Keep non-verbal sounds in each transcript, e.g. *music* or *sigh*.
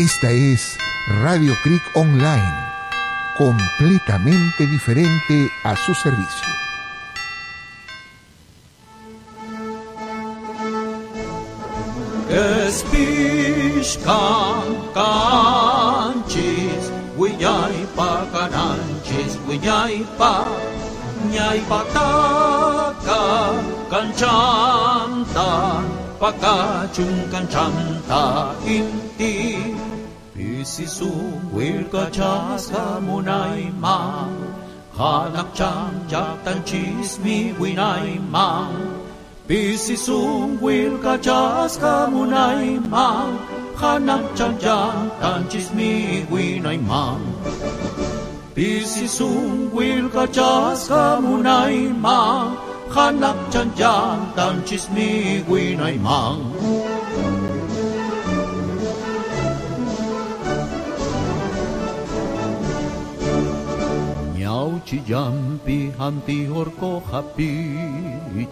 Esta es Radio Creek Online, completamente diferente a su servicio. Espishkan kanchis, wiñay pa cananchis, wiñay pa, ñay pa taka, kanchanta, pakachung kanchanta, inti, Pisisung wilka chaska munay ma. Hanak chang jaktan chismi winay ma. Pisisung wilka chaska munay ma. Hanak chang jaktan chismi winay ma. Pisisung wilka chaska munay ma. Hanak chang jaktan chismi winay ma Chiyampi hampi horko hapi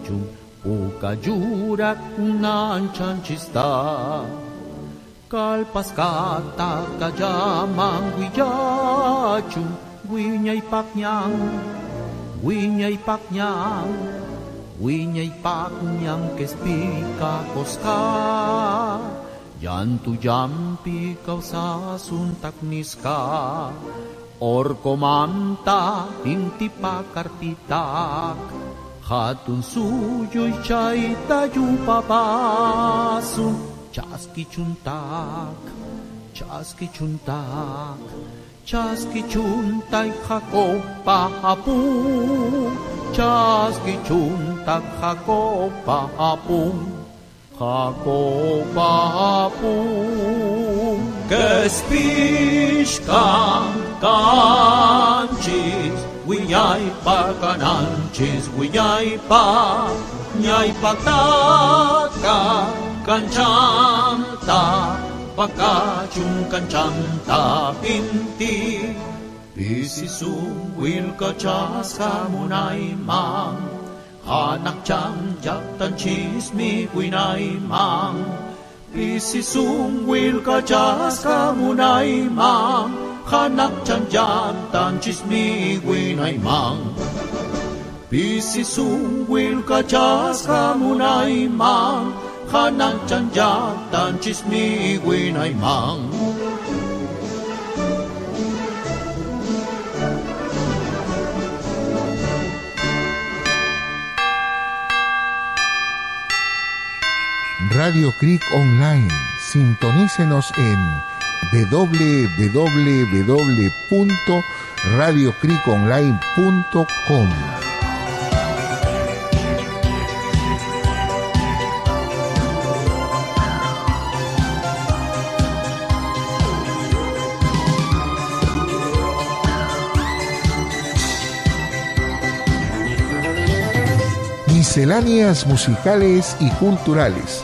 chung Uka jurak nanchan chista Kalpas kata kajamang wiyachung Winyay paknyang Winyay paknyang Winyay paknyang kespika koska Yan tu jampi Orcomanta, intipakarpitak, hatun suyo chaita chuntak, chaskichuntak, chaskichuntak, chaskichuntak jacopa apun, chaskichuntak jacopa apun, jacopa apun. Găspișcan, cancis, uiai pa canancis, uiai pa, niai pa taca, cancanta, pa cacium cancanta pinti, pisisum wil cachas camunai mang, anak chang jak tan chismi quinai mang, Isisung wil ka jas ka munay mang Hanak chanjan tan chismi winay mang. Isisung wil ka jas ka munay mang Hanak chanjan tan chismi winay mang. Radio Creek Online. Sintonícenos en www.radiocreekonline.com. Misceláneas musicales y culturales,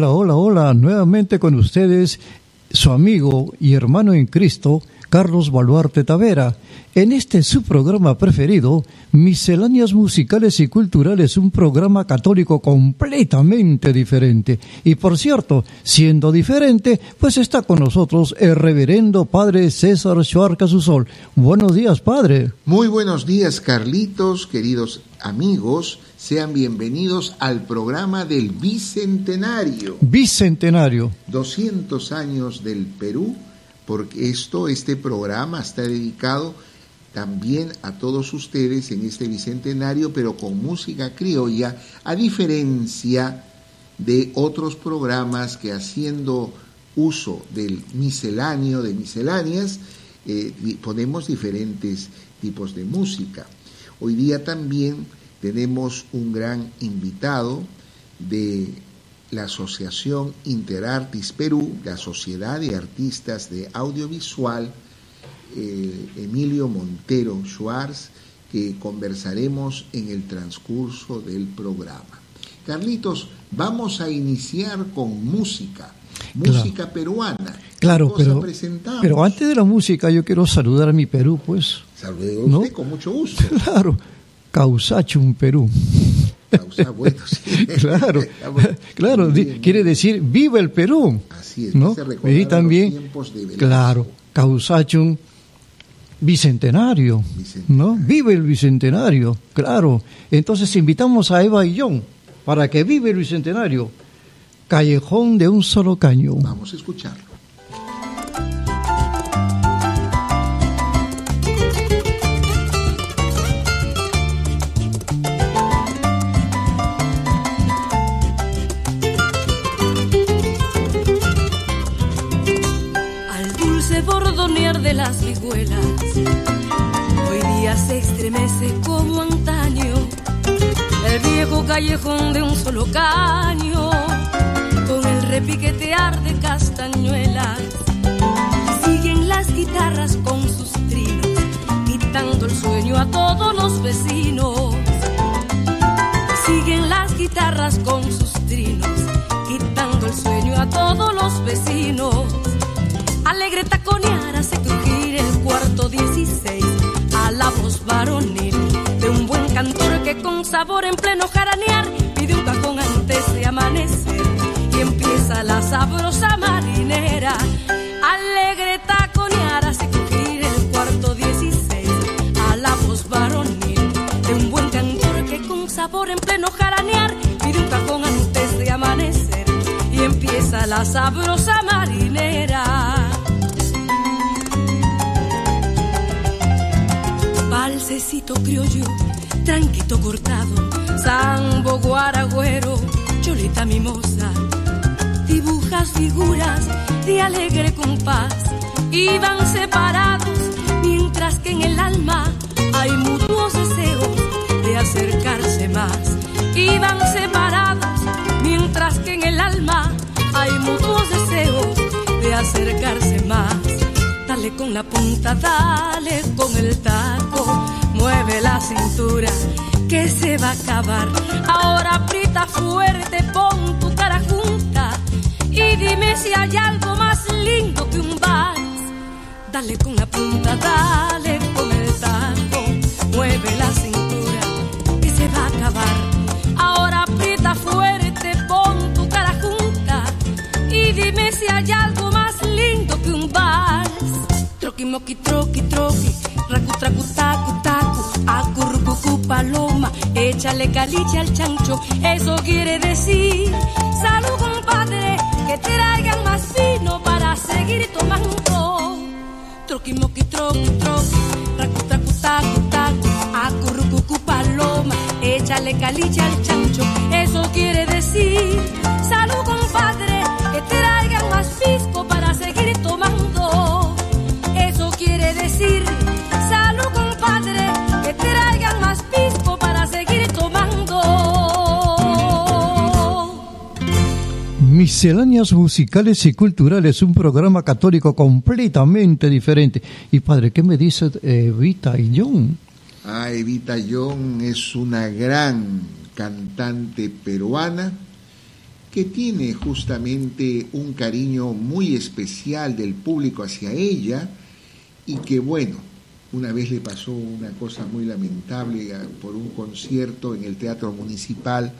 Hola, hola, hola, nuevamente con ustedes su amigo y hermano en Cristo, Carlos Baluarte Tavera, en este su programa preferido, Misceláneas Musicales y Culturales, un programa católico completamente diferente. Y por cierto, siendo diferente, pues está con nosotros el reverendo Padre César Schuarca Susol. Buenos días, Padre. Muy buenos días, Carlitos, queridos amigos. Sean bienvenidos al programa del Bicentenario. Bicentenario. 200 años del Perú, porque esto, este programa está dedicado también a todos ustedes en este Bicentenario, pero con música criolla, a diferencia de otros programas que haciendo uso del misceláneo, de misceláneas, eh, ponemos diferentes tipos de música. Hoy día también tenemos un gran invitado de la Asociación Interartis Perú, la Sociedad de Artistas de Audiovisual, eh, Emilio Montero Schwartz, que conversaremos en el transcurso del programa. Carlitos, vamos a iniciar con música, música peruana. Claro, pero, pero antes de la música yo quiero saludar a mi Perú, pues. Saludos ¿no? con mucho gusto. *laughs* Claro, Causachum Perú. Causa, bueno, sí. *laughs* claro, claro, quiere decir viva el Perú. Así es, ¿no? Y también, claro, Causachum bicentenario, ¿no? Vive el bicentenario, claro. Entonces invitamos a Eva y John para que vive el bicentenario. Callejón de un solo caño. Vamos a escucharlo. Las vihuelas. Hoy día se estremece como antaño el viejo callejón de un solo caño, con el repiquetear de castañuelas. Siguen las guitarras con sus trinos, quitando el sueño a todos los vecinos. Siguen las guitarras con sus trinos, quitando el sueño a todos los vecinos alegre taconear hace crujir el cuarto 16 a la voz de un buen cantor que con sabor en pleno jaranear pide un cajón antes de amanecer y empieza la sabrosa marinera. Alegre taconear hace crujir el cuarto 16 a la voz varonil de un buen cantor que con sabor en pleno jaranear pide un cajón antes de amanecer y empieza la sabrosa marinera. Balsecito criollo, tranquito cortado, sambo guaragüero, cholita mimosa. Dibujas figuras de alegre compás, iban separados, mientras que en el alma hay mutuos deseos de acercarse más. Iban separados, mientras que en el alma hay mutuos deseos de acercarse más Dale con la punta, dale con el taco, mueve la cintura que se va a acabar. Ahora aprieta fuerte, pon tu cara junta y dime si hay algo más lindo que un vals. Dale con la punta, dale con el taco, mueve la cintura que se va a acabar. Ahora aprieta fuerte, pon tu cara junta y dime si hay algo más lindo que un vals troqui, moqui, troqui, troqui, racu, tracu, tacu, tacu, acurrucucu, paloma, échale caliche al chancho, eso quiere decir, salud compadre, que traigan más vino para seguir tomando. Troqui, moqui, troqui, troqui, racu, tracu, tacu, tacu, acurrucucu, paloma, échale caliche al chancho, eso quiere decir, salud compadre, que traigan más pisco Misceláneas musicales y culturales, un programa católico completamente diferente. Y padre, ¿qué me dice Evita John? Ah, Evita John es una gran cantante peruana que tiene justamente un cariño muy especial del público hacia ella y que bueno, una vez le pasó una cosa muy lamentable por un concierto en el Teatro Municipal,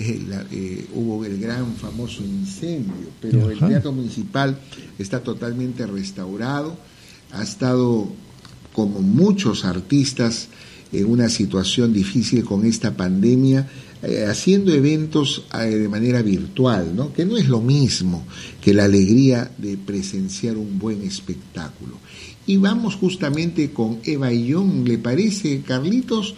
eh, eh, hubo el gran famoso incendio, pero el Teatro Municipal está totalmente restaurado, ha estado como muchos artistas en una situación difícil con esta pandemia, eh, haciendo eventos de manera virtual, ¿no? que no es lo mismo que la alegría de presenciar un buen espectáculo. Y vamos justamente con Eva Young, ¿le parece, Carlitos?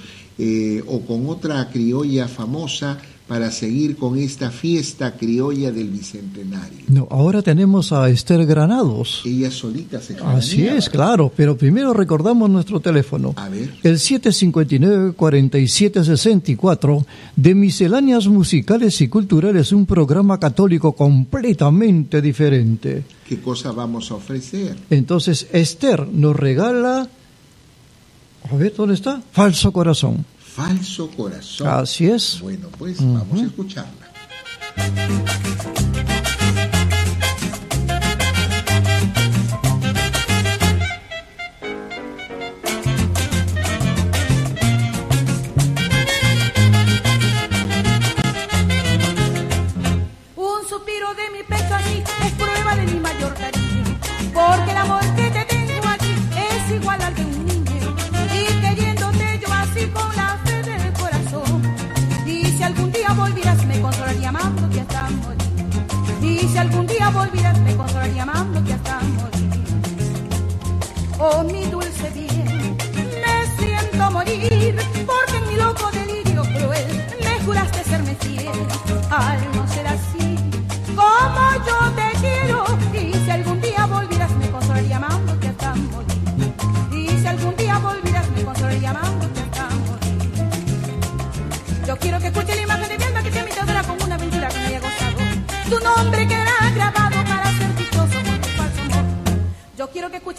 O con otra criolla famosa para seguir con esta fiesta criolla del Bicentenario. No, ahora tenemos a Esther Granados. Ella solita se Así es, claro, pero primero recordamos nuestro teléfono. A ver. El 759-4764 de Misceláneas Musicales y Culturales, un programa católico completamente diferente. ¿Qué cosa vamos a ofrecer? Entonces, Esther nos regala... A ver, ¿dónde está? Falso Corazón. Falso Corazón. Así es. Bueno, pues vamos a escucharla. Volvieras me consolaría amándote hasta morir. Oh mi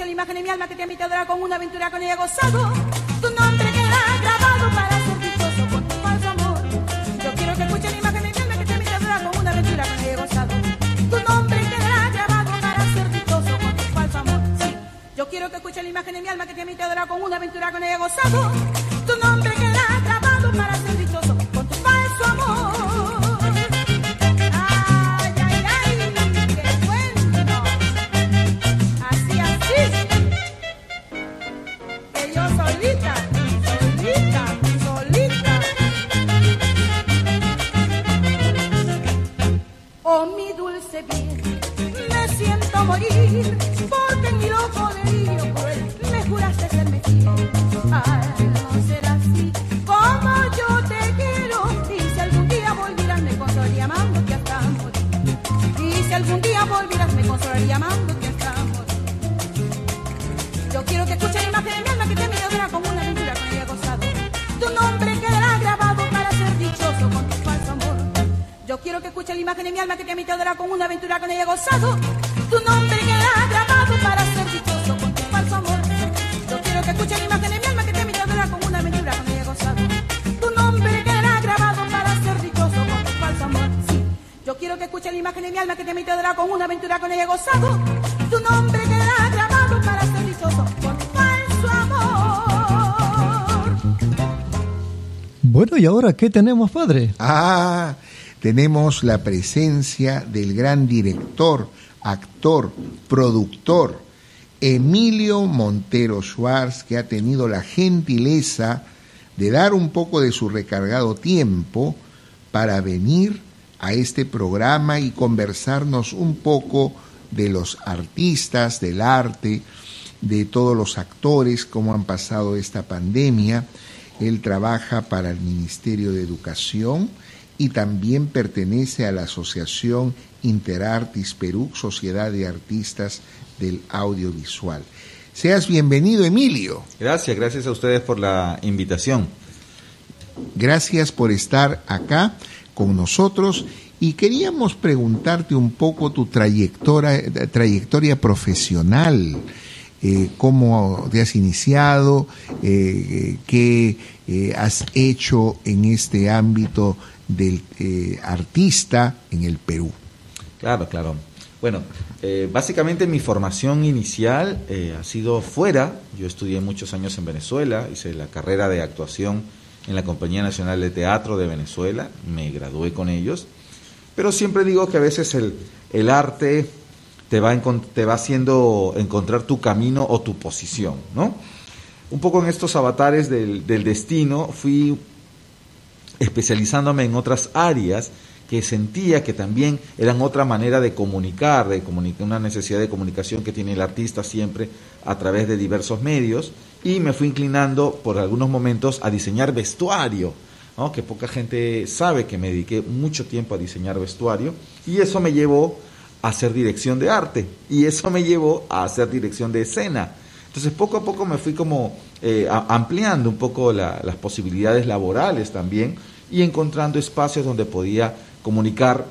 escuche la imagen de mi alma que te invita con una aventura con ella gozado. Tu nombre quedará grabado para ser dichoso con tu falso amor. Yo quiero que escuche la imagen de mi alma que te invita con una aventura con ella gozado. Tu nombre quedará grabado para ser dichoso con tu falso amor. Sí. Yo quiero que escuche la imagen de mi alma que te invita con una aventura con ella gozado. Qué tenemos, padre? Ah, tenemos la presencia del gran director, actor, productor, Emilio Montero Schwartz, que ha tenido la gentileza de dar un poco de su recargado tiempo para venir a este programa y conversarnos un poco de los artistas, del arte, de todos los actores, cómo han pasado esta pandemia. Él trabaja para el Ministerio de Educación y también pertenece a la Asociación Interartis Perú, Sociedad de Artistas del Audiovisual. Seas bienvenido, Emilio. Gracias, gracias a ustedes por la invitación. Gracias por estar acá con nosotros y queríamos preguntarte un poco tu trayectoria, trayectoria profesional, eh, cómo te has iniciado, eh, qué eh, has hecho en este ámbito del artista en el Perú. Claro, claro. Bueno, básicamente mi formación inicial ha sido fuera. Yo estudié muchos años en Venezuela, hice la carrera de actuación en la Compañía Nacional de Teatro de Venezuela, me gradué con ellos, pero siempre digo que a veces el, el arte te va, te va haciendo encontrar tu camino o tu posición, ¿no? Un poco en estos avatares del, del destino fui especializándome en otras áreas que sentía que también eran otra manera de comunicar, de comunicar, una necesidad de comunicación que tiene el artista siempre a través de diversos medios, y me fui inclinando por algunos momentos a diseñar vestuario. ¿no? que poca gente sabe que me dediqué mucho tiempo a diseñar vestuario y eso me llevó hacer dirección de arte y eso me llevó a hacer dirección de escena. Entonces poco a poco me fui como eh, ampliando un poco las posibilidades laborales también y encontrando espacios donde podía comunicar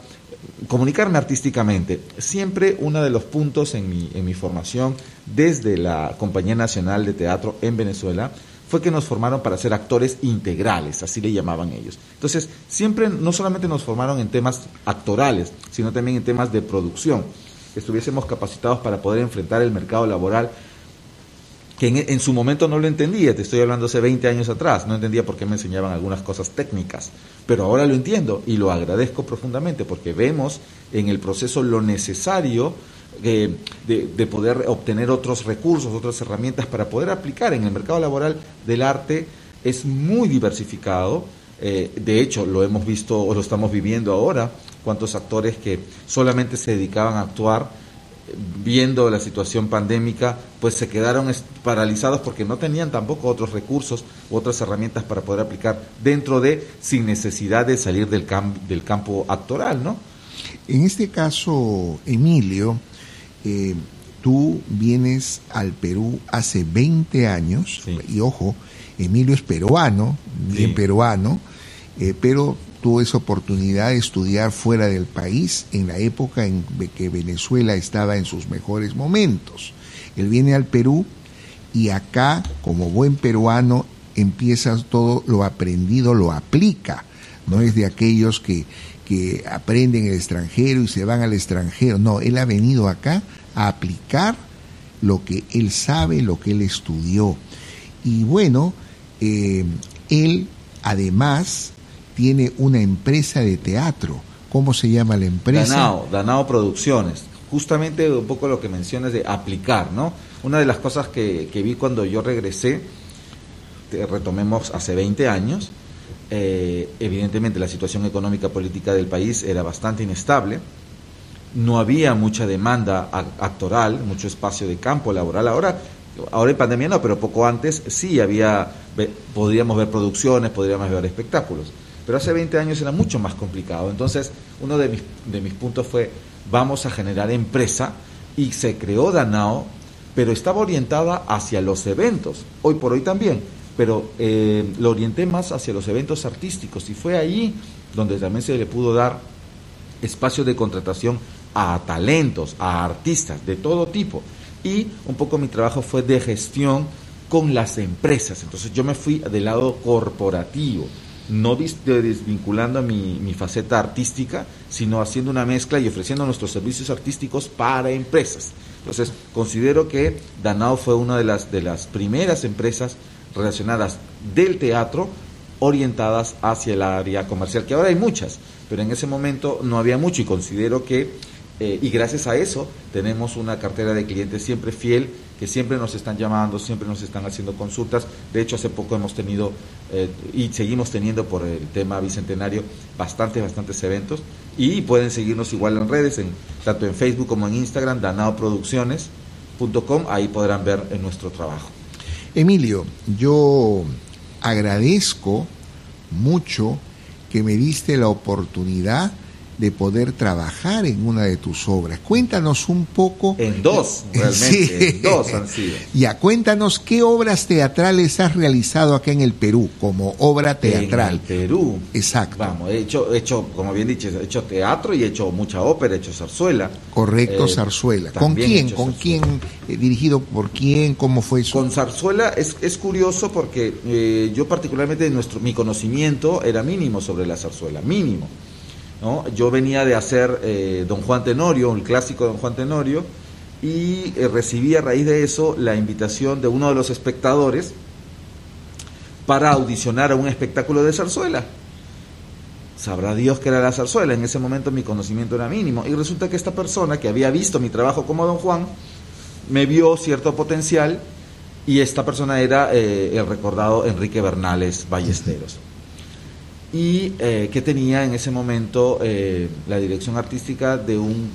comunicarme artísticamente. Siempre uno de los puntos en mi, en mi formación desde la Compañía Nacional de Teatro en Venezuela fue que nos formaron para ser actores integrales, así le llamaban ellos. Entonces, siempre no solamente nos formaron en temas actorales, sino también en temas de producción, que estuviésemos capacitados para poder enfrentar el mercado laboral que en, su momento no lo entendía, te estoy hablando hace 20 años atrás, no entendía por qué me enseñaban algunas cosas técnicas, pero ahora lo entiendo y lo agradezco profundamente porque vemos en el proceso lo necesario eh, de, poder obtener otros recursos, otras herramientas para poder aplicar en el mercado laboral del arte es muy diversificado, eh, de hecho lo hemos visto o lo estamos viviendo ahora, cuántos actores que solamente se dedicaban a actuar viendo la situación pandémica, pues se quedaron paralizados porque no tenían tampoco otros recursos u otras herramientas para poder aplicar dentro de, sin necesidad de salir del, del campo actoral, ¿no? En este caso, Emilio, eh, tú vienes al Perú hace 20 años, y ojo, Emilio es peruano, bien peruano, eh, pero tuvo esa oportunidad de estudiar fuera del país en la época en que Venezuela estaba en sus mejores momentos. Él viene al Perú y acá, como buen peruano, empieza todo lo aprendido, lo aplica. No es de aquellos que, que aprenden el extranjero y se van al extranjero. No, él ha venido acá a aplicar lo que él sabe, lo que él estudió. Y bueno, eh, él además tiene una empresa de teatro. ¿Cómo se llama la empresa? Danao, Danao Producciones. Justamente un poco lo que mencionas de aplicar, ¿no? Una de las cosas que, vi cuando yo regresé, retomemos hace 20 años, eh, evidentemente la situación económica política del país era bastante inestable, no había mucha demanda actoral, mucho espacio de campo laboral. Ahora, ahora en pandemia no, pero poco antes sí había, podríamos ver producciones, podríamos ver espectáculos. Pero hace 20 años era mucho más complicado. Entonces, uno de mis, de mis puntos fue, vamos a generar empresa y se creó Danao, pero estaba orientada hacia los eventos, hoy por hoy también, pero eh, lo orienté más hacia los eventos artísticos y fue ahí donde también se le pudo dar espacio de contratación a talentos, a artistas de todo tipo. Y un poco mi trabajo fue de gestión con las empresas. Entonces yo me fui del lado corporativo no desvinculando mi, mi, faceta artística, sino haciendo una mezcla y ofreciendo nuestros servicios artísticos para empresas. Entonces, considero que Danao fue una de las, de las primeras empresas relacionadas del teatro orientadas hacia el área comercial, que ahora hay muchas, pero en ese momento no había mucho y considero que, eh, y gracias a eso, tenemos una cartera de clientes siempre fiel que siempre nos están llamando, siempre nos están haciendo consultas. De hecho, hace poco hemos tenido eh, y seguimos teniendo por el tema bicentenario bastantes, bastantes eventos. Y pueden seguirnos igual en redes, en, tanto en Facebook como en Instagram, danaoproducciones.com, ahí podrán ver en nuestro trabajo. Emilio, yo agradezco mucho que me diste la oportunidad de poder trabajar en una de tus obras. Cuéntanos un poco. En dos, *laughs* realmente. En dos han sido. Ya, cuéntanos qué obras teatrales has realizado acá en el Perú como obra teatral. En Perú. Exacto. Vamos, he hecho, he hecho, como bien dicho, he hecho teatro y he hecho mucha ópera, he hecho zarzuela. Correcto, eh, zarzuela. ¿Con quién? ¿Con quién? Eh, ¿Dirigido por quién? ¿Cómo fue eso? Con zarzuela es, es curioso porque eh, yo particularmente nuestro, mi conocimiento era mínimo sobre la zarzuela, mínimo. Yo venía de hacer eh, Don Juan Tenorio, el clásico Don Juan Tenorio, y eh, recibí a raíz de eso la invitación de uno de los espectadores para audicionar a un espectáculo de zarzuela. Sabrá Dios que era la zarzuela, en ese momento mi conocimiento era mínimo. Y resulta que esta persona que había visto mi trabajo como Don Juan, me vio cierto potencial y esta persona era eh, el recordado Enrique Bernales Ballesteros y eh, que tenía en ese momento eh, la dirección artística de, un,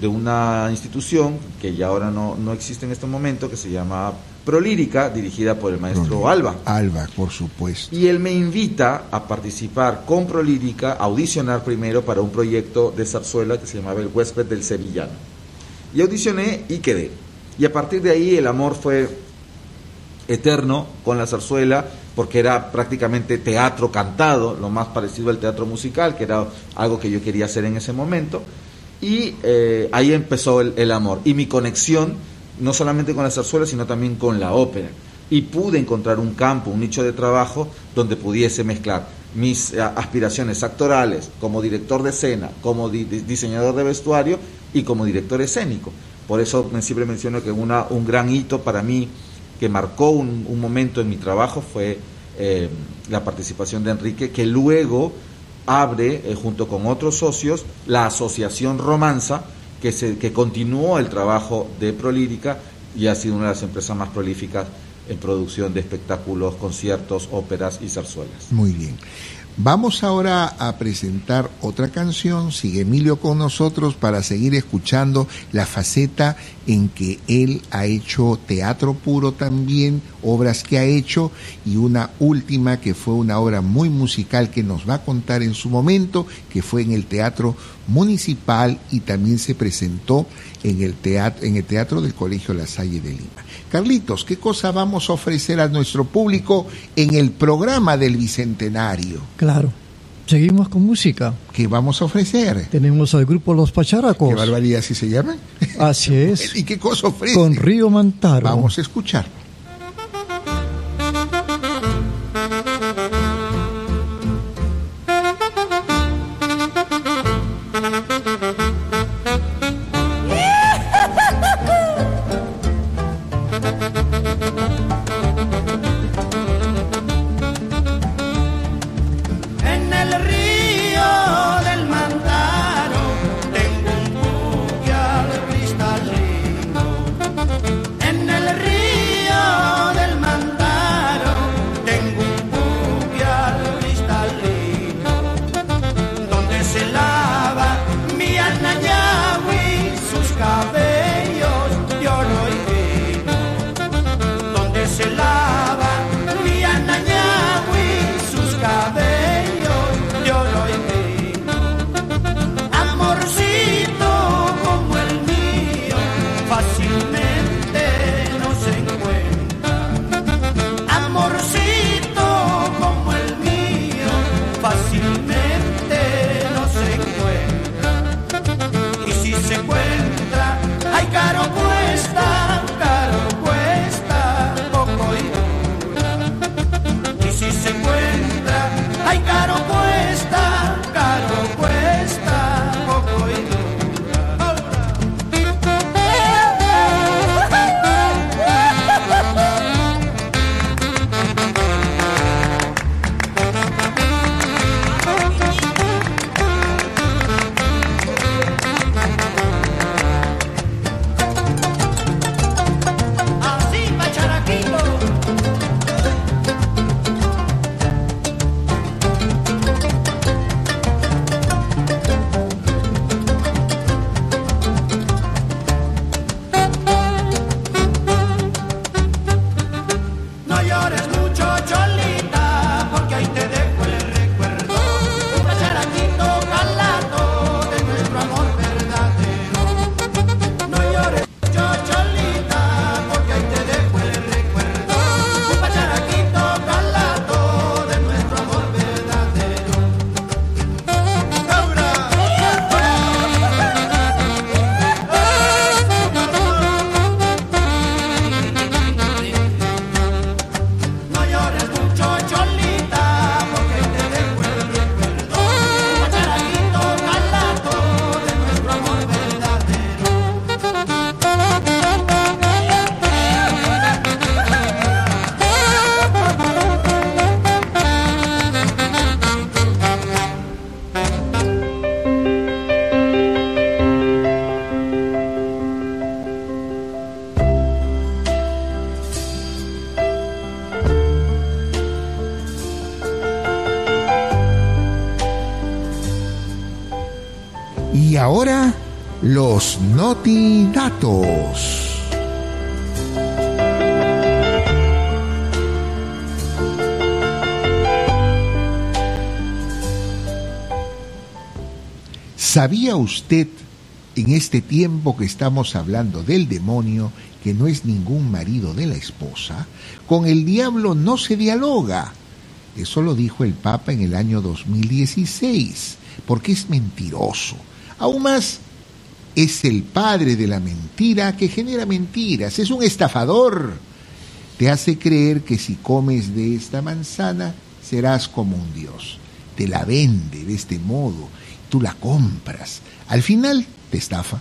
de una institución que ya ahora no, no existe en este momento, que se llama Prolírica, dirigida por el maestro Alba. Alba, por supuesto. Y él me invita a participar con Prolírica, a audicionar primero para un proyecto de zarzuela que se llamaba El huésped del Sevillano. Y audicioné y quedé. Y a partir de ahí el amor fue eterno con la zarzuela, porque era prácticamente teatro cantado, lo más parecido al teatro musical, que era algo que yo quería hacer en ese momento. Y eh, ahí empezó el, amor. Y mi conexión no solamente con la zarzuela, sino también con la ópera. Y pude encontrar un campo, un nicho de trabajo donde pudiese mezclar mis eh, aspiraciones actorales como director de escena, como diseñador de vestuario y como director escénico. Por eso siempre menciono que una, un gran hito para mí que marcó un, momento en mi trabajo fue eh, la participación de Enrique, que luego abre, eh, junto con otros socios, la Asociación Romanza, que, se, que continuó el trabajo de Prolírica y ha sido una de las empresas más prolíficas en producción de espectáculos, conciertos, óperas y zarzuelas. Muy bien. Vamos ahora a presentar otra canción. Sigue Emilio con nosotros para seguir escuchando la faceta en que él ha hecho teatro puro también, obras que ha hecho y una última que fue una obra muy musical que nos va a contar en su momento, que fue en el Teatro Municipal y también se presentó en el teatro, en el teatro del Colegio La Salle de Lima. Carlitos, ¿qué cosa vamos a ofrecer a nuestro público en el programa del Bicentenario? Claro. Seguimos con música. ¿Qué vamos a ofrecer? Tenemos al grupo Los Pacharacos. ¿Qué barbaridad así se llama? Así es. *laughs* ¿Y qué cosa ofrece? Con Río Mantaro. Vamos a escuchar. Los Notidatos. ¿Sabía usted en este tiempo que estamos hablando del demonio, que no es ningún marido de la esposa? Con el diablo no se dialoga. Eso lo dijo el Papa en el año 2016, porque es mentiroso. Aún más, es el padre de la mentira que genera mentiras, es un estafador. Te hace creer que si comes de esta manzana serás como un dios. Te la vende de este modo, tú la compras. Al final te estafa,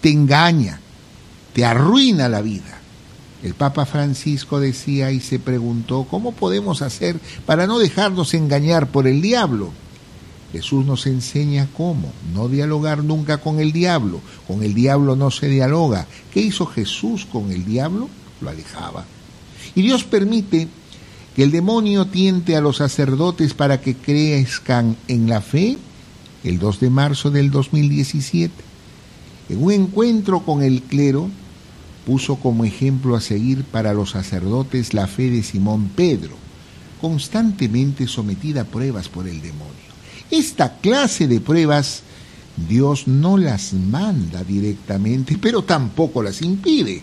te engaña, te arruina la vida. El Papa Francisco decía y se preguntó, ¿cómo podemos hacer para no dejarnos engañar por el diablo? Jesús nos enseña cómo, no dialogar nunca con el diablo. Con el diablo no se dialoga. ¿Qué hizo Jesús con el diablo? Lo alejaba. Y Dios permite que el demonio tiente a los sacerdotes para que crezcan en la fe el 2 de marzo del 2017. En un encuentro con el clero, puso como ejemplo a seguir para los sacerdotes la fe de Simón Pedro, constantemente sometida a pruebas por el demonio. Esta clase de pruebas Dios no las manda directamente, pero tampoco las impide.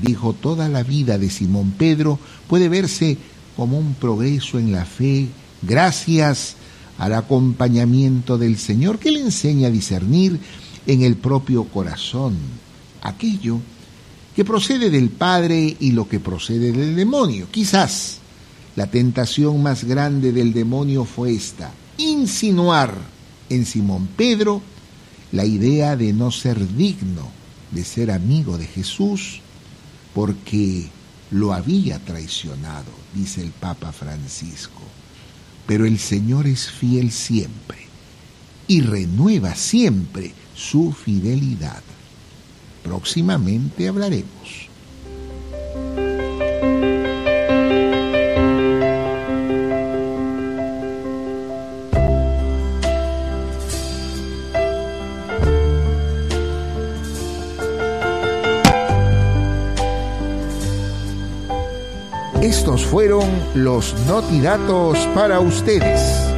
Dijo, toda la vida de Simón Pedro puede verse como un progreso en la fe gracias al acompañamiento del Señor que le enseña a discernir en el propio corazón aquello que procede del Padre y lo que procede del demonio. Quizás la tentación más grande del demonio fue esta, insinuar en Simón Pedro la idea de no ser digno de ser amigo de Jesús porque lo había traicionado, dice el Papa Francisco. Pero el Señor es fiel siempre y renueva siempre su fidelidad. Próximamente hablaremos. Fueron los notidatos para ustedes.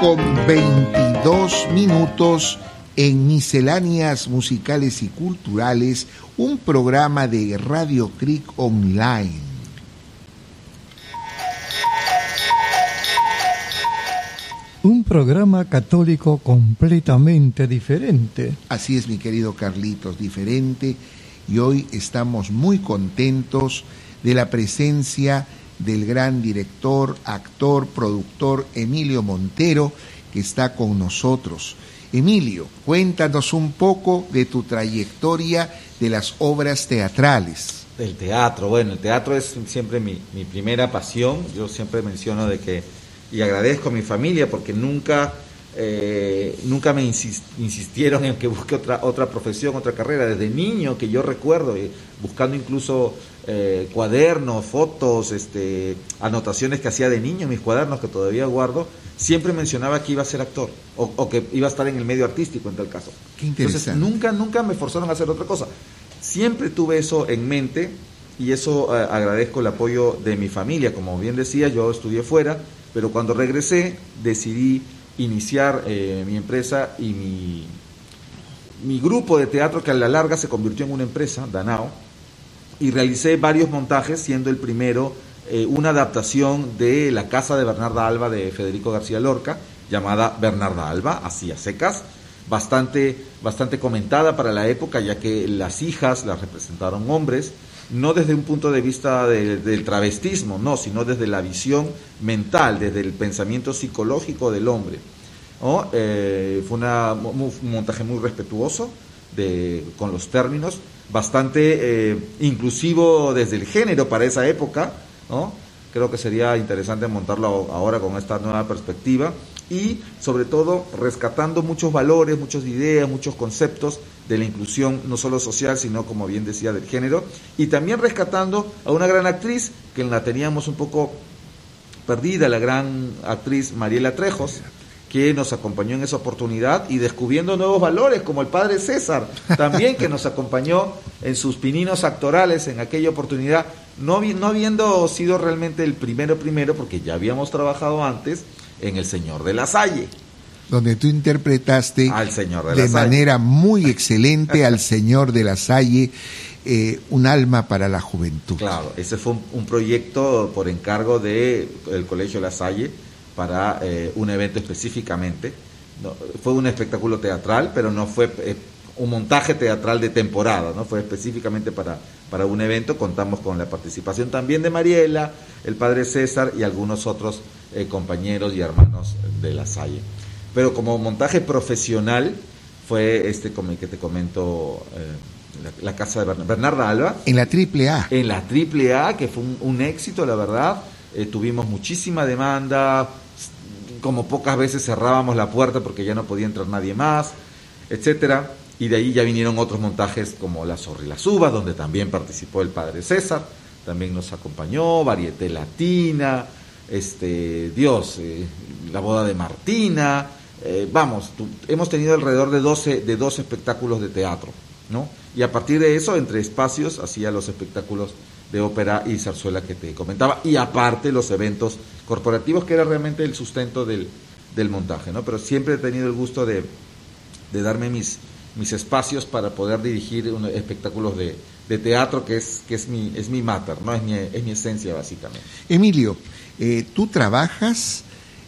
con 22 minutos en Misceláneas Musicales y Culturales, un programa de Radio Creek Online. Un programa católico completamente diferente. Así es, mi querido Carlitos, diferente. Y hoy estamos muy contentos de la presencia del gran director, actor, productor Emilio Montero, que está con nosotros. Emilio, cuéntanos un poco de tu trayectoria de las obras teatrales. Del teatro, bueno, el teatro es siempre mi, mi primera pasión. Yo siempre menciono de que, y agradezco a mi familia porque nunca eh, nunca me insistieron en que busque otra, otra profesión, otra carrera. Desde niño que yo recuerdo, eh, buscando incluso eh, cuadernos, fotos, este, anotaciones que hacía de niño mis cuadernos que todavía guardo, siempre mencionaba que iba a ser actor o, que iba a estar en el medio artístico en tal caso. Entonces nunca, nunca me forzaron a hacer otra cosa. Siempre tuve eso en mente y eso agradezco el apoyo de mi familia. Como bien decía, yo estudié fuera, pero cuando regresé decidí iniciar eh, mi empresa y mi, mi grupo de teatro que a la larga se convirtió en una empresa, Danao, y realicé varios montajes, siendo el primero eh, una adaptación de La Casa de Bernarda Alba de Federico García Lorca, llamada Bernarda Alba, así a secas, bastante, bastante comentada para la época, ya que las hijas las representaron hombres, no desde un punto de vista del travestismo, no, sino desde la visión mental, desde el pensamiento psicológico del hombre. Eh, fue un montaje muy respetuoso de, con los términos, bastante eh, inclusivo desde el género para esa época, creo que sería interesante montarlo ahora con esta nueva perspectiva y sobre todo rescatando muchos valores, muchas ideas, muchos conceptos de la inclusión, no solo social, sino como bien decía, del género, y también rescatando a una gran actriz que la teníamos un poco perdida, la gran actriz Mariela Trejos, que nos acompañó en esa oportunidad y descubriendo nuevos valores, como el padre César, también que nos acompañó en sus pininos actorales en aquella oportunidad, no, no habiendo sido realmente el primero primero, porque ya habíamos trabajado antes en El Señor de la Salle. Donde tú interpretaste Al Señor de de, la Salle. manera muy *laughs* excelente al Señor de la Salle, eh, un alma para la juventud. Claro, ese fue un, un proyecto por encargo del Colegio La Salle para eh, un evento específicamente. No, fue un espectáculo teatral, pero no fue eh, un montaje teatral de temporada, no fue específicamente para, para un evento. Contamos con la participación también de Mariela, el padre César y algunos otros eh, compañeros y hermanos de La Salle. Pero como montaje profesional fue este como el que te comento, la, la casa de Bern- Bernarda Alba En la triple A. en la triple A, que fue un, un éxito, la verdad. Eh, tuvimos muchísima demanda, como pocas veces cerrábamos la puerta porque ya no podía entrar nadie más, etcétera. Y de ahí ya vinieron otros montajes como La Zorra y las Uvas, donde también participó el padre César, también nos acompañó, Varieté Latina, este, Dios, eh, la boda de Martina, eh, vamos, hemos tenido alrededor de 12, de 12 espectáculos de teatro, ¿no? Y a partir de eso, entre espacios, hacía los espectáculos de ópera y zarzuela que te comentaba, y aparte los eventos corporativos, que era realmente el sustento del, del montaje, ¿no? Pero siempre he tenido el gusto de, de darme mis, mis espacios para poder dirigir un- espectáculos de, de teatro, que es, que es mi, es mi mater, ¿no? Es mi, es mi esencia, básicamente. Emilio, eh, tú trabajas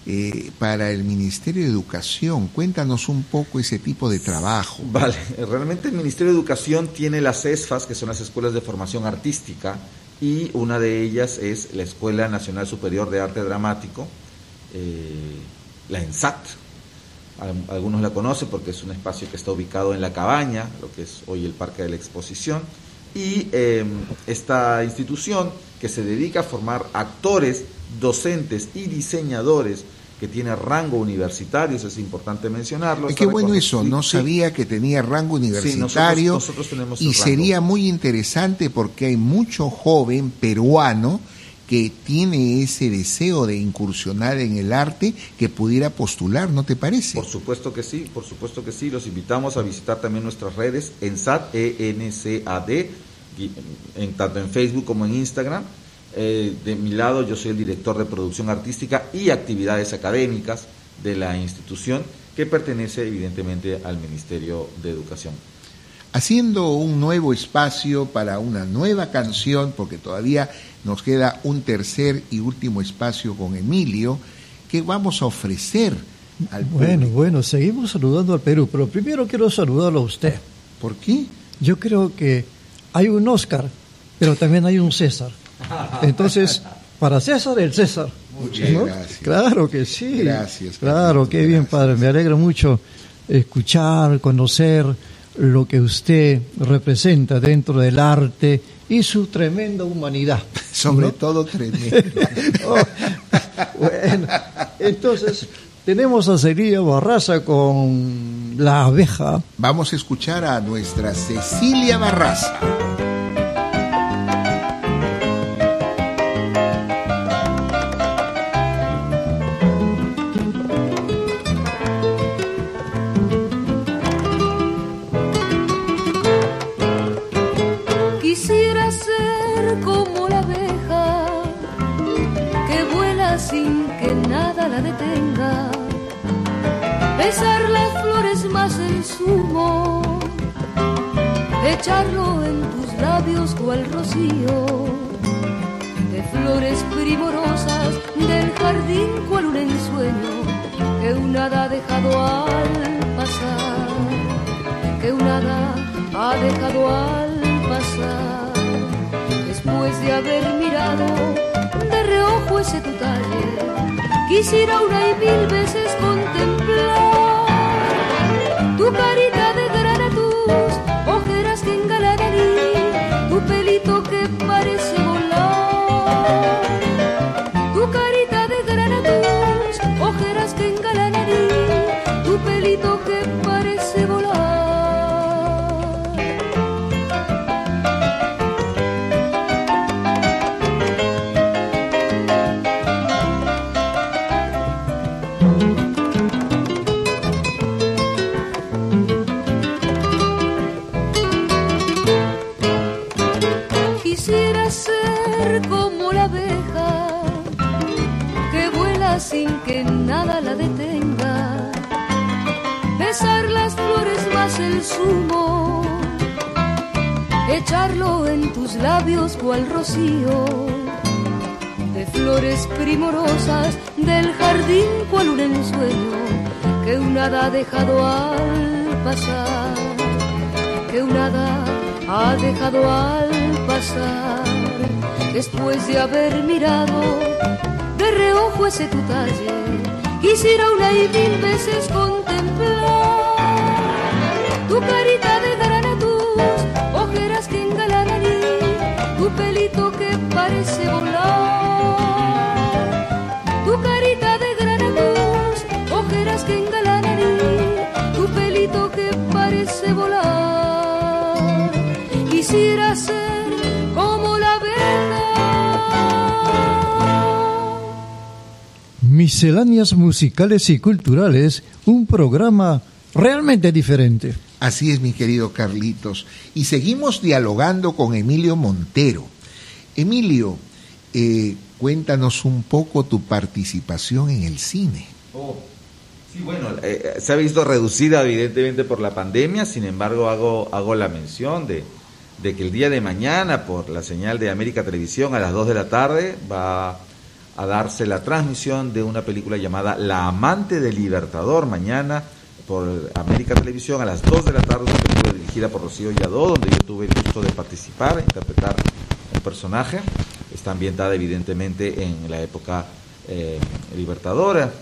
eh, para el Ministerio de Educación. Cuéntanos un poco ese tipo de trabajo. Vale, realmente el Ministerio de Educación tiene las ESFAS, que son las escuelas de formación artística, y una de ellas es la Escuela Nacional Superior de Arte Dramático, eh, la ENSAT. Al- Algunos la conocen porque es un espacio que está ubicado en la cabaña, lo que es hoy el Parque de la Exposición, y eh, esta institución que se dedica a formar actores, docentes y diseñadores que tiene rango universitario, eso es importante mencionarlo. Qué está bueno eso, sí, no sí. sabía que tenía rango universitario nosotros tenemos y rango. sería muy interesante porque hay mucho joven peruano que tiene ese deseo de incursionar en el arte que pudiera postular, ¿no te parece? Por supuesto que sí, por supuesto que sí. Los invitamos a visitar también nuestras redes, ENSAD, E-N-C-A-D, y- en, tanto en Facebook como en Instagram. Eh, de mi lado, yo soy el director de producción artística y actividades académicas de la institución que pertenece evidentemente al Ministerio de Educación. haciendo un nuevo espacio para una nueva canción, porque todavía nos queda un tercer y último espacio con Emilio, que vamos a ofrecer al Bueno, público. bueno, seguimos saludando al Perú, pero primero quiero saludarlo a usted. ¿Por qué? Yo creo que hay un Oscar, pero también hay un César. Entonces, para César, el César. Muchas ¿No? gracias. Claro que sí. Gracias, Claro, qué bien, gracias. padre. Me alegra mucho escuchar, conocer lo que usted representa dentro del arte y su tremenda humanidad. *laughs* Sobre ¿no? todo tremendo. *laughs* Oh, bueno, entonces tenemos a Celia Barraza con la abeja. Vamos a escuchar a nuestra Cecilia Barraza. Zumo, echarlo en tus labios cual rocío. De flores primorosas del jardín cual un ensueño que un hada ha dejado al pasar que un hada ha dejado al pasar. Después de haber mirado de reojo ese tu talle, quisiera una y mil veces contemplar tu carita echarlo en tus labios cual rocío, de flores primorosas del jardín cual un ensueño que un hada ha dejado al pasar, que un hada ha dejado al pasar, después de haber mirado de reojo ese tu talle, quisiera una y mil veces contemplar tu carita de grana, tus ojeras que engalanan y tu pelito que parece volar, tu carita de grana, tus ojeras que engalanan y tu pelito que parece volar. Quisiera ser como la verdad. Misceláneas musicales y culturales, un programa realmente diferente. Así es, mi querido Carlitos. Y seguimos dialogando con Emilio Montero. Emilio, eh, cuéntanos un poco tu participación en el cine. Oh, sí, bueno, eh, se ha visto reducida evidentemente por la pandemia, sin embargo hago, hago la mención de, de que el día de mañana por la señal de América Televisión a las 2 de la tarde va a darse la transmisión de una película llamada La amante del libertador mañana por América Televisión a las 2 de la tarde, película dirigida por Rocío Yadó, donde yo tuve el gusto de participar, interpretar un personaje. Está ambientada evidentemente en la época eh, libertadora.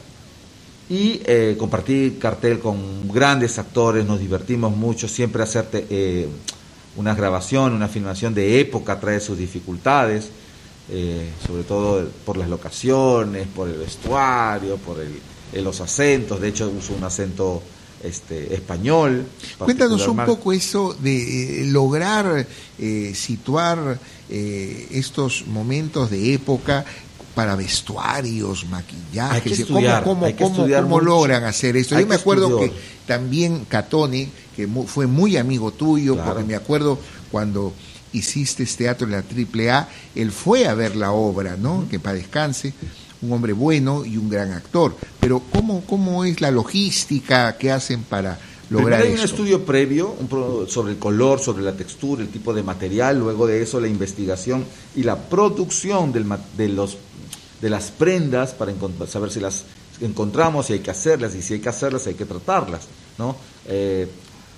Y eh, compartí cartel con grandes actores, nos divertimos mucho, siempre hacerte eh, una grabación, una filmación de época trae sus dificultades, eh, sobre todo por las locaciones, por el vestuario, por el, eh, los acentos, de hecho uso un acento este, español. Cuéntanos un poco eso de eh, lograr eh, situar eh, estos momentos de época para vestuarios, Hay que maquillajes, ¿cómo, cómo, hay que cómo- logran hacer esto? Yo me acuerdo estudiar. que también Catone, que mu- fue muy amigo tuyo, Claro. porque me acuerdo cuando hiciste este teatro en la AAA, él fue a ver la obra, ¿no? Que para descanse, un hombre bueno y un gran actor. Pero ¿cómo, cómo es la logística que hacen para lograr Primero hay un esto? estudio previo un pro- sobre el color, sobre la textura, el tipo de material, luego de eso la investigación y la producción del de, los, de las prendas para saber si las encontramos, si hay que hacerlas y si hay que hacerlas hay que tratarlas. ¿no? Eh,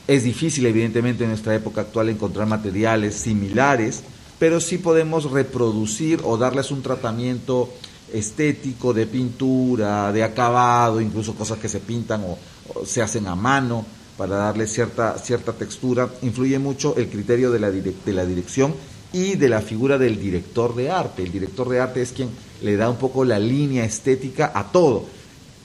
es difícil evidentemente en nuestra época actual encontrar materiales similares, pero sí podemos reproducir o darles un tratamiento estético de pintura, de acabado, incluso cosas que se pintan o, o se hacen a mano para darle cierta, cierta textura. Influye mucho el criterio de la, direc- de la dirección y de la figura del director de arte. El director de arte es quien le da un poco la línea estética a todo.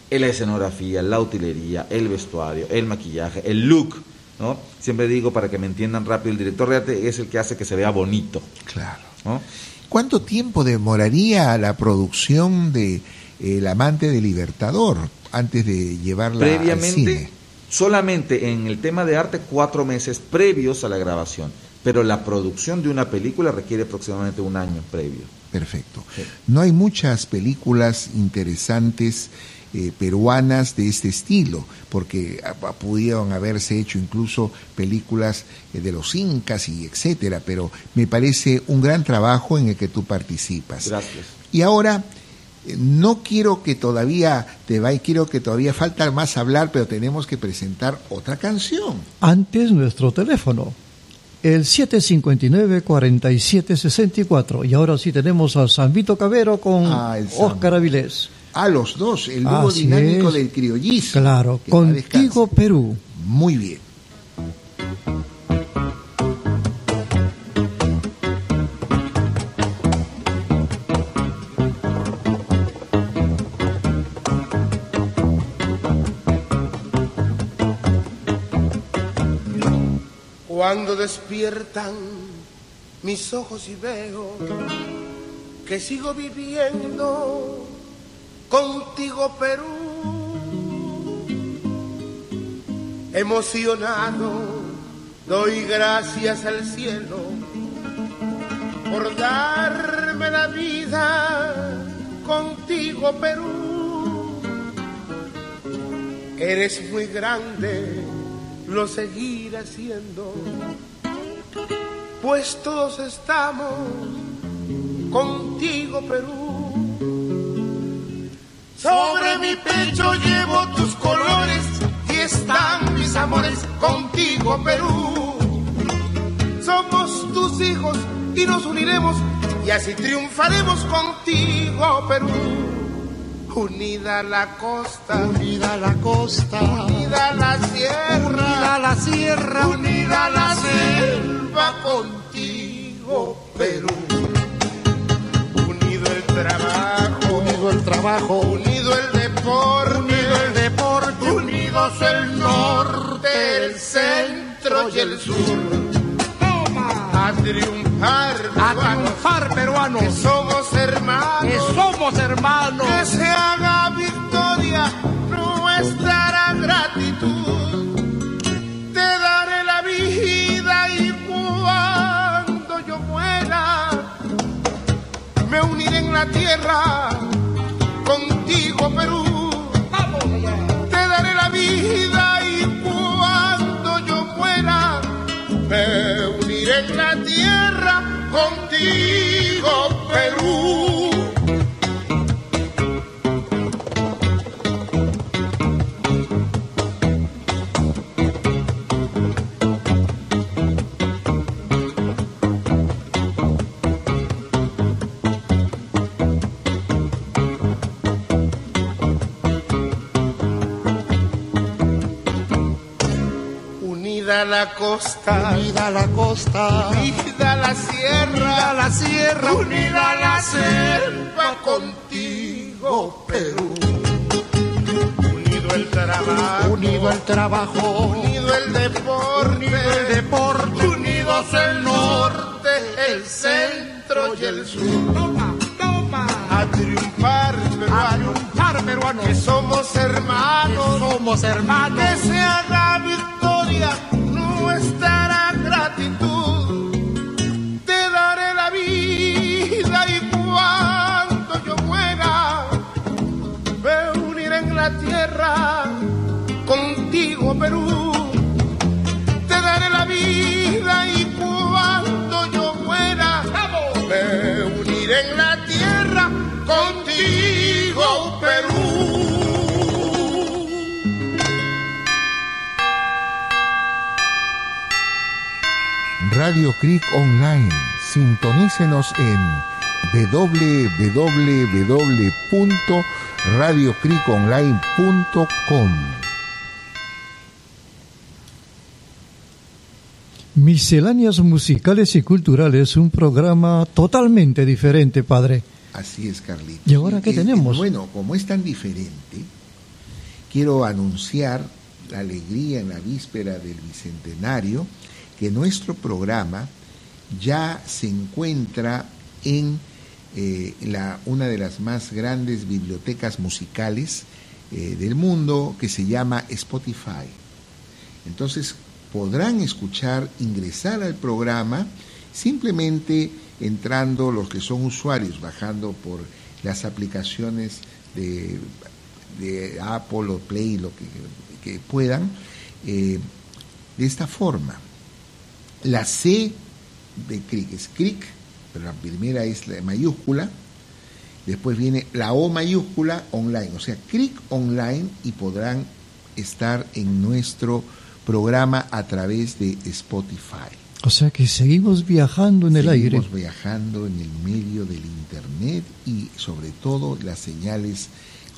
La escenografía, la utilería, el vestuario, el maquillaje, el look. ¿no? Siempre digo, para que me entiendan rápido, el director de arte es el que hace que se vea bonito. Claro. ¿no? ¿Cuánto tiempo demoraría la producción de eh, El amante del Libertador antes de llevarla al previamente, cine? solamente en el tema de arte, cuatro meses previos a la grabación. Pero la producción de una película requiere aproximadamente un año previo. Perfecto. Sí. No hay muchas películas interesantes eh, peruanas de este estilo, porque ah, ah, pudieron haberse hecho incluso películas eh, de los incas y etcétera, pero me parece un gran trabajo en el que tú participas. Gracias. Y ahora eh, no quiero que todavía te vaya, quiero que todavía falta más hablar, pero tenemos que presentar otra canción. Antes nuestro teléfono, el 759-4764. Y ahora sí tenemos a San Vito Cabero con Ah. Oscar Avilés. A los dos, el dúo Así dinámico es. del criollismo. Claro, contigo. Perú. Muy bien. Cuando despiertan mis ojos y veo que sigo viviendo contigo Perú, emocionado doy gracias al cielo por darme la vida contigo Perú. Eres muy grande, lo seguirás siendo, pues todos estamos contigo, Perú. Sobre mi pecho llevo tus colores y están mis amores contigo, Perú. Somos tus hijos y nos uniremos y así triunfaremos contigo, Perú. Unida la costa, unida la costa, unida la sierra, unida la sierra, unida la selva contigo, Perú. Unido el trabajo, unido el trabajo, unido el deporte, unido el deporte, unidos el norte, el centro y el sur. A triunfar, a triunfar peruanos, que somos hermanos, que somos hermanos, que se haga victoria nuestra gratitud. Te daré la vida y cuando yo muera, me uniré en la tierra Perú. Te daré la vida y cuando yo muera, me uniré en la tierra contigo, Perú. Unida la costa, unida la costa, unida la sierra, unida la sierra, unida la selva contigo, Perú. Unido el trabajo, unido el trabajo, unido el deporte, unido el deporte, unidos el norte, el centro y el sur. Toma, toma. A triunfar, peruano, a triunfar, peruano, que somos hermanos, que somos hermanos, que se haga nuestra gratitud. Te daré la vida y cuando yo muera, me uniré en la tierra contigo, Perú. Te daré la vida y cuando yo muera, me uniré en la tierra contigo, Radio Creek Online. Sintonícenos en www.radiocreekonline.com. Misceláneas musicales y culturales, un programa totalmente diferente, padre. Así es, Carlitos. ¿Y ahora qué Es- tenemos? Bueno, como es tan diferente, quiero anunciar la alegría en la víspera del Bicentenario que nuestro programa ya se encuentra en eh, una de las más grandes bibliotecas musicales eh, del mundo que se llama Spotify. Entonces podrán escuchar, ingresar al programa simplemente entrando los que son usuarios, bajando por las aplicaciones de, Apple o Play, lo que, que puedan, eh, de esta forma. La C de CRIC es CRIC, pero la primera es la mayúscula, después viene la O mayúscula online, o sea, CRIC online y podrán estar en nuestro programa a través de Spotify. O sea que seguimos viajando en el aire. Seguimos viajando en el medio del Internet y sobre todo las señales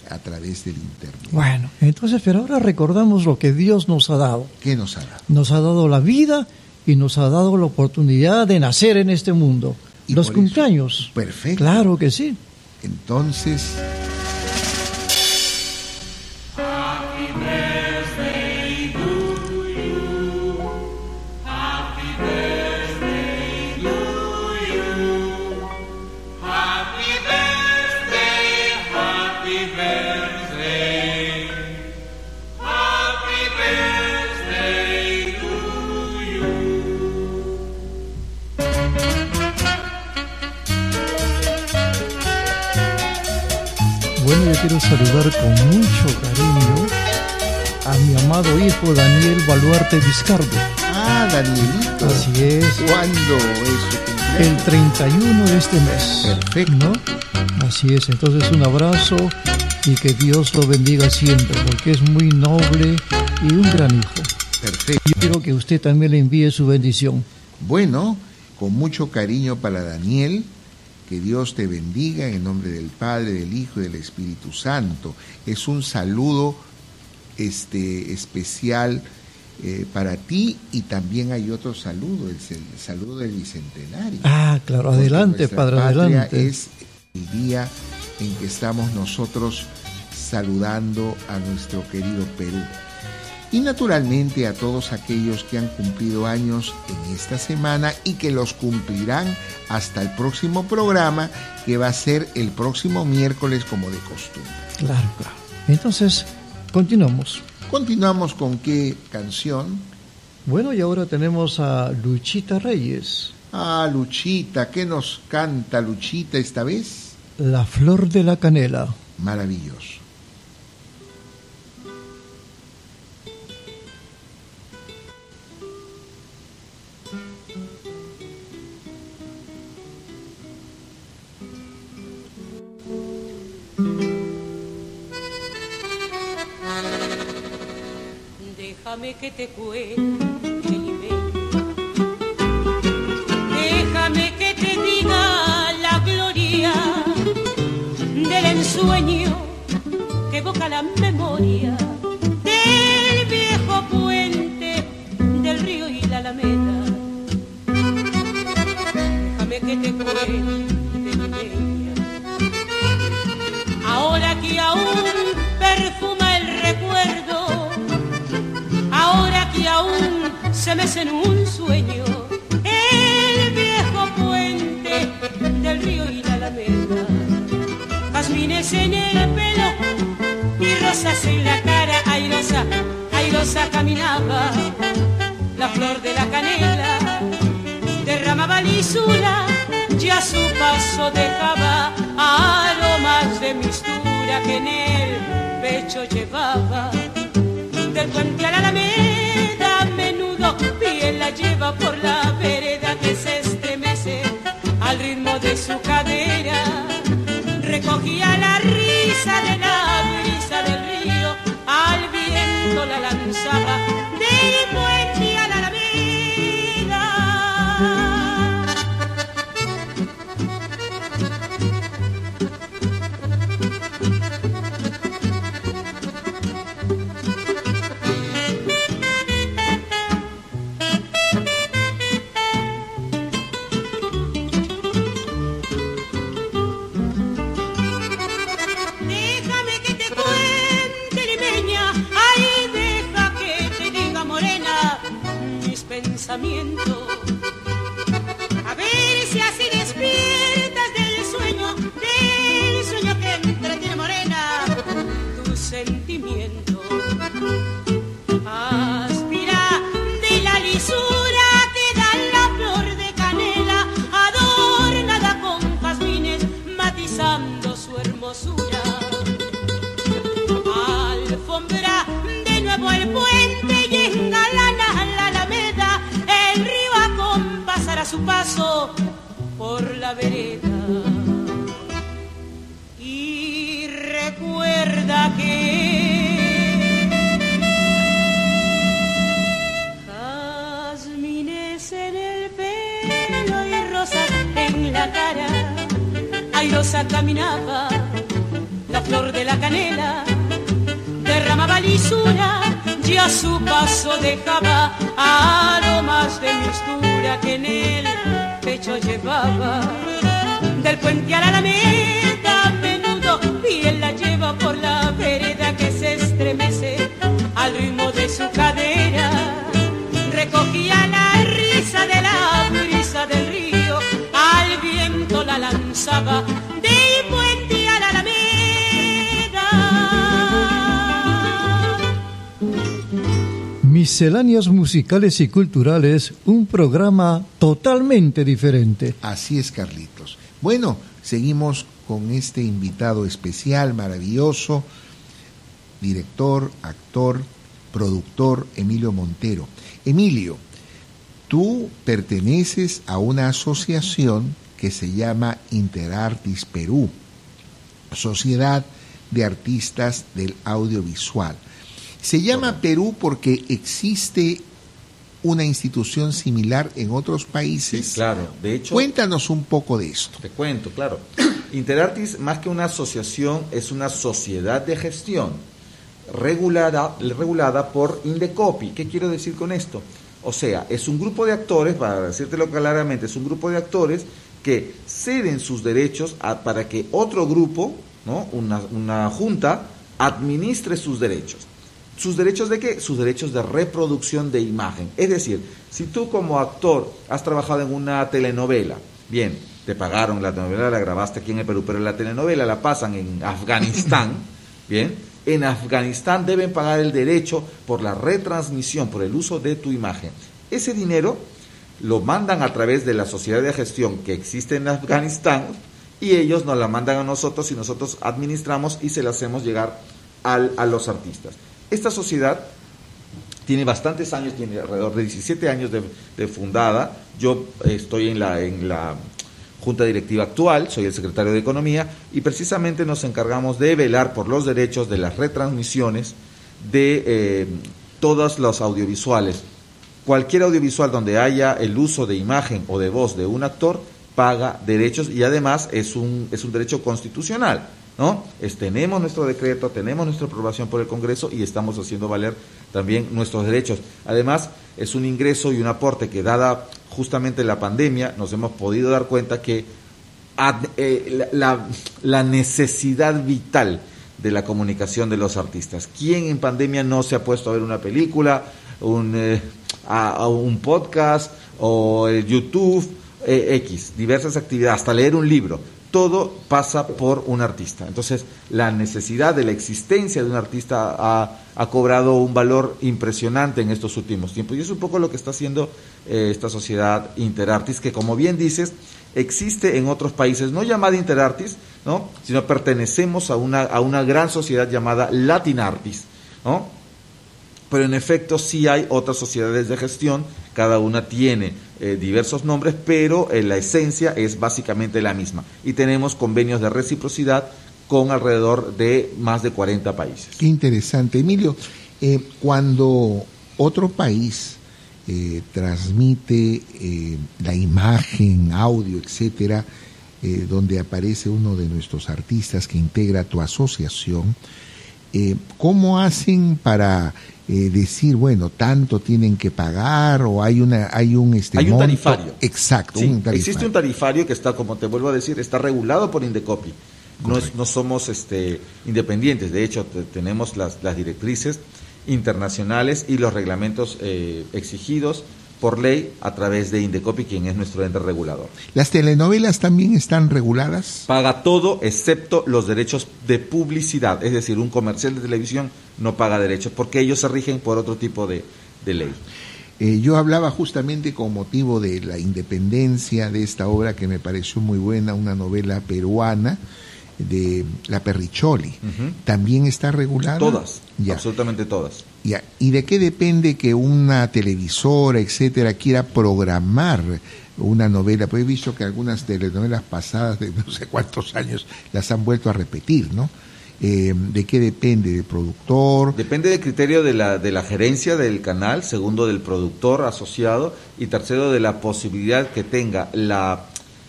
a través del Internet. Bueno, entonces, pero ahora recordamos lo que Dios nos ha dado. ¿Qué nos ha dado? Nos ha dado la vida y nos ha dado la oportunidad de nacer en este mundo. Y Los eso- cumpleaños. Perfecto. Claro que sí. Entonces, quiero saludar con mucho cariño mi amado hijo Daniel Baluarte Vizcardo. Ah, Danielito. Así es. ¿Cuándo es? El 31 de este mes. Perfecto. ¿No? Así es. Entonces un abrazo y que Dios lo bendiga siempre, porque es muy noble y un gran hijo. Perfecto. Yo quiero que usted también le envíe su bendición. Bueno, con mucho cariño para Daniel, que Dios te bendiga en nombre del Padre, del Hijo y del Espíritu Santo. Es un saludo este, especial eh, para ti y también hay otro saludo, es el saludo del Bicentenario. Ah, claro, adelante, Padre, patria adelante. Es el día en que estamos nosotros saludando a nuestro querido Perú. Y naturalmente a todos aquellos que han cumplido años en esta semana y que los cumplirán hasta el próximo programa, que va a ser el próximo miércoles como de costumbre. Claro, claro. Entonces, continuamos. Continuamos con qué canción. Bueno, y ahora tenemos a Luchita Reyes, Ah, Luchita, ¿qué nos canta Luchita esta vez? La Flor de la Canela. Maravilloso. Déjame que te cuente. Déjame que te diga la gloria del ensueño que evoca la memoria del viejo puente del río y la alameda. Déjame que te cuente, se mece un sueño el viejo puente del río y la alameda. Jazmines en el pelo y rosas en la cara. Airosa airosa caminaba. La flor de la canela derramaba lisura ya su paso dejaba aromas de mistura que en el pecho llevaba. Del puente a la alameda, a lleva por la vereda que se estremece al ritmo de su cadera. Recogía la risa de la brisa del río, al viento la lanzaba Musicales y culturales, un programa totalmente diferente. Así es, Carlitos. Bueno, seguimos con este invitado especial, maravilloso, director, actor, productor Emilio Montero. Emilio, tú perteneces a una asociación que se llama Interartis Perú, Sociedad de Artistas del Audiovisual. Se llama Perú porque existe una institución similar en otros países. Sí, claro. De hecho, Cuéntanos un poco de esto. Te cuento, claro. *clears throat* Interartis, más que una asociación, es una sociedad de gestión regulada, regulada por Indecopi. ¿Qué quiero decir con esto? O sea, es un grupo de actores, para decírtelo claramente, es un grupo de actores que ceden sus derechos a- para que otro grupo, ¿no? una, una junta, administre sus derechos. ¿Sus derechos de qué? Sus derechos de reproducción de imagen. Es decir, si tú como actor has trabajado en una telenovela, bien, te pagaron la telenovela, la grabaste aquí en el Perú, pero la telenovela la pasan en Afganistán, *laughs* bien, en Afganistán deben pagar el derecho por la retransmisión, por el uso de tu imagen. Ese dinero lo mandan a través de la sociedad de gestión que existe en Afganistán y ellos nos la mandan a nosotros y nosotros administramos y se la hacemos llegar al- a los artistas. Esta sociedad tiene bastantes años, tiene alrededor de 17 años de, fundada. Yo eh, estoy en la, en la junta directiva actual, soy el secretario de Economía y precisamente nos encargamos de velar por los derechos de las retransmisiones de eh, todos los audiovisuales. Cualquier audiovisual donde haya el uso de imagen o de voz de un actor paga derechos y además es un, es un derecho constitucional. ¿No? Es, tenemos nuestro decreto, tenemos nuestra aprobación por el Congreso y estamos haciendo valer también nuestros derechos. Además, es un ingreso y un aporte que dada justamente la pandemia, nos hemos podido dar cuenta que eh, la, necesidad vital de la comunicación de los artistas. ¿Quién en pandemia no se ha puesto a ver una película, un, eh, a, un podcast o eh, YouTube, eh, X, diversas actividades, hasta leer un libro? Todo pasa por un artista. Entonces, la necesidad de la existencia de un artista ha, cobrado un valor impresionante en estos últimos tiempos. Y es un poco lo que está haciendo eh, esta sociedad Interartis, que como bien dices, existe en otros países, no llamada Interartis, ¿no? sino pertenecemos a una, a una gran sociedad llamada Latinartis. ¿no? Pero en efecto sí hay otras sociedades de gestión, cada una tiene eh, diversos nombres, pero eh, la esencia es básicamente la misma. Y tenemos convenios de reciprocidad con alrededor de más de 40 países. Qué interesante. Emilio, eh, cuando otro país eh, transmite la imagen, audio, etcétera, donde aparece uno de nuestros artistas que integra tu asociación, ¿cómo hacen para eh, decir, bueno, tanto tienen que pagar o hay una hay un este Hay un monto? tarifario. Exacto, Sí, un tarifario. Existe un tarifario que está, como te vuelvo a decir, está regulado por Indecopi. No, es- no somos este, independientes, de hecho te- tenemos las, las directrices internacionales y los reglamentos eh, exigidos por ley a través de Indecopi, quien es nuestro ente regulador. Las telenovelas también están reguladas. Paga todo excepto los derechos de publicidad, es decir, un comercial de televisión no paga derechos porque ellos se rigen por otro tipo de, de ley. Eh, yo hablaba justamente con motivo de la independencia de esta obra que me pareció muy buena, una novela peruana de La Perricholi. ¿También está regulada? Todas, Ya, absolutamente todas. ¿Y de qué depende que una televisora, etcétera, quiera programar una novela? Pues he visto que algunas telenovelas pasadas de no sé cuántos años las han vuelto a repetir, ¿no? Eh, ¿De qué depende? ¿Del productor? Depende del criterio de la, de la gerencia del canal, segundo del productor asociado y tercero de la posibilidad que tenga la,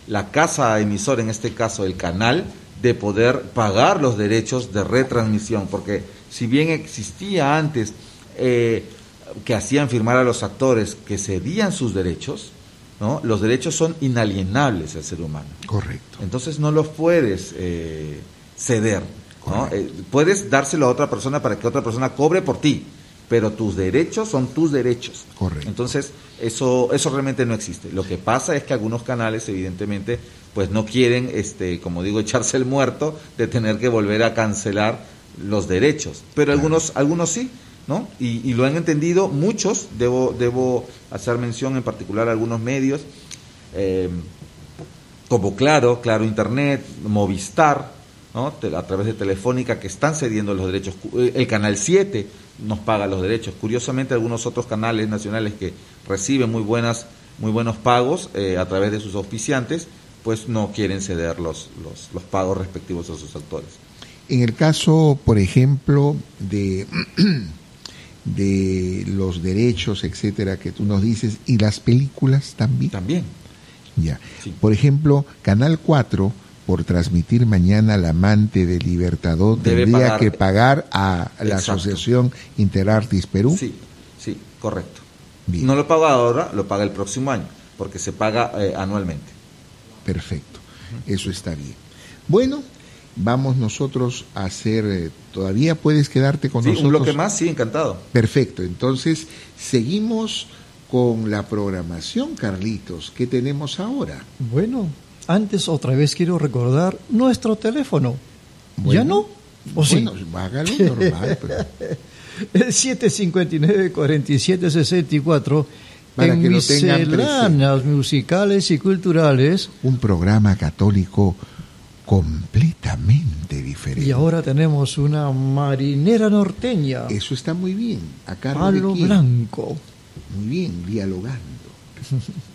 la casa emisora, en este caso el canal, de poder pagar los derechos de retransmisión, porque si bien existía antes eh, que hacían firmar a los actores que cedían sus derechos, ¿no? los derechos son inalienables al ser humano. Correcto. Entonces no los puedes eh, ceder. ¿no? Eh, puedes dárselo a otra persona para que otra persona cobre por ti, pero tus derechos son tus derechos. Correcto. Entonces eso eso realmente no existe. Lo que pasa es que algunos canales evidentemente pues no quieren este como digo *laughs* echarse el muerto de tener que volver a cancelar los derechos, pero algunos algunos sí. ¿No? Y, y lo han entendido muchos, debo, debo hacer mención en particular a algunos medios, eh, como Claro, Claro Internet, Movistar, ¿no? A través de Telefónica que están cediendo los derechos. Eh, El Canal 7 nos paga los derechos. Curiosamente, algunos otros canales nacionales que reciben muy, buenas, muy buenos pagos eh, a través de sus auspiciantes, pues no quieren ceder los, los, los pagos respectivos a sus actores. En el caso, por ejemplo, de, *clears throat* de los derechos, etcétera, que tú nos dices, y las películas también. También. Ya. Sí. Por ejemplo, Canal 4, por transmitir mañana El amante de Libertador, Debe tendría pagar- que pagar a la Exacto. Asociación Interartis Perú. Sí, sí, correcto. Bien. No lo paga ahora, lo paga el próximo año, porque se paga eh, anualmente. Perfecto, eso está bien. Bueno, vamos nosotros a hacer, eh, todavía puedes quedarte con Sí, nosotros. un bloque más, sí, encantado. Perfecto, entonces seguimos con la programación, Carlitos. ¿Qué tenemos ahora? Bueno, antes otra vez quiero recordar nuestro teléfono. ¿Ya Bueno, no? ¿O sí? Bueno, hágalo normal. pues. *laughs* El 759-4764 Para en que lo tengan misceláneas musicales y culturales. Un programa católico completamente diferente. Y ahora tenemos una marinera norteña, Eso está muy bien. A cargo de palo quién? blanco. Muy bien, dialogando. *laughs*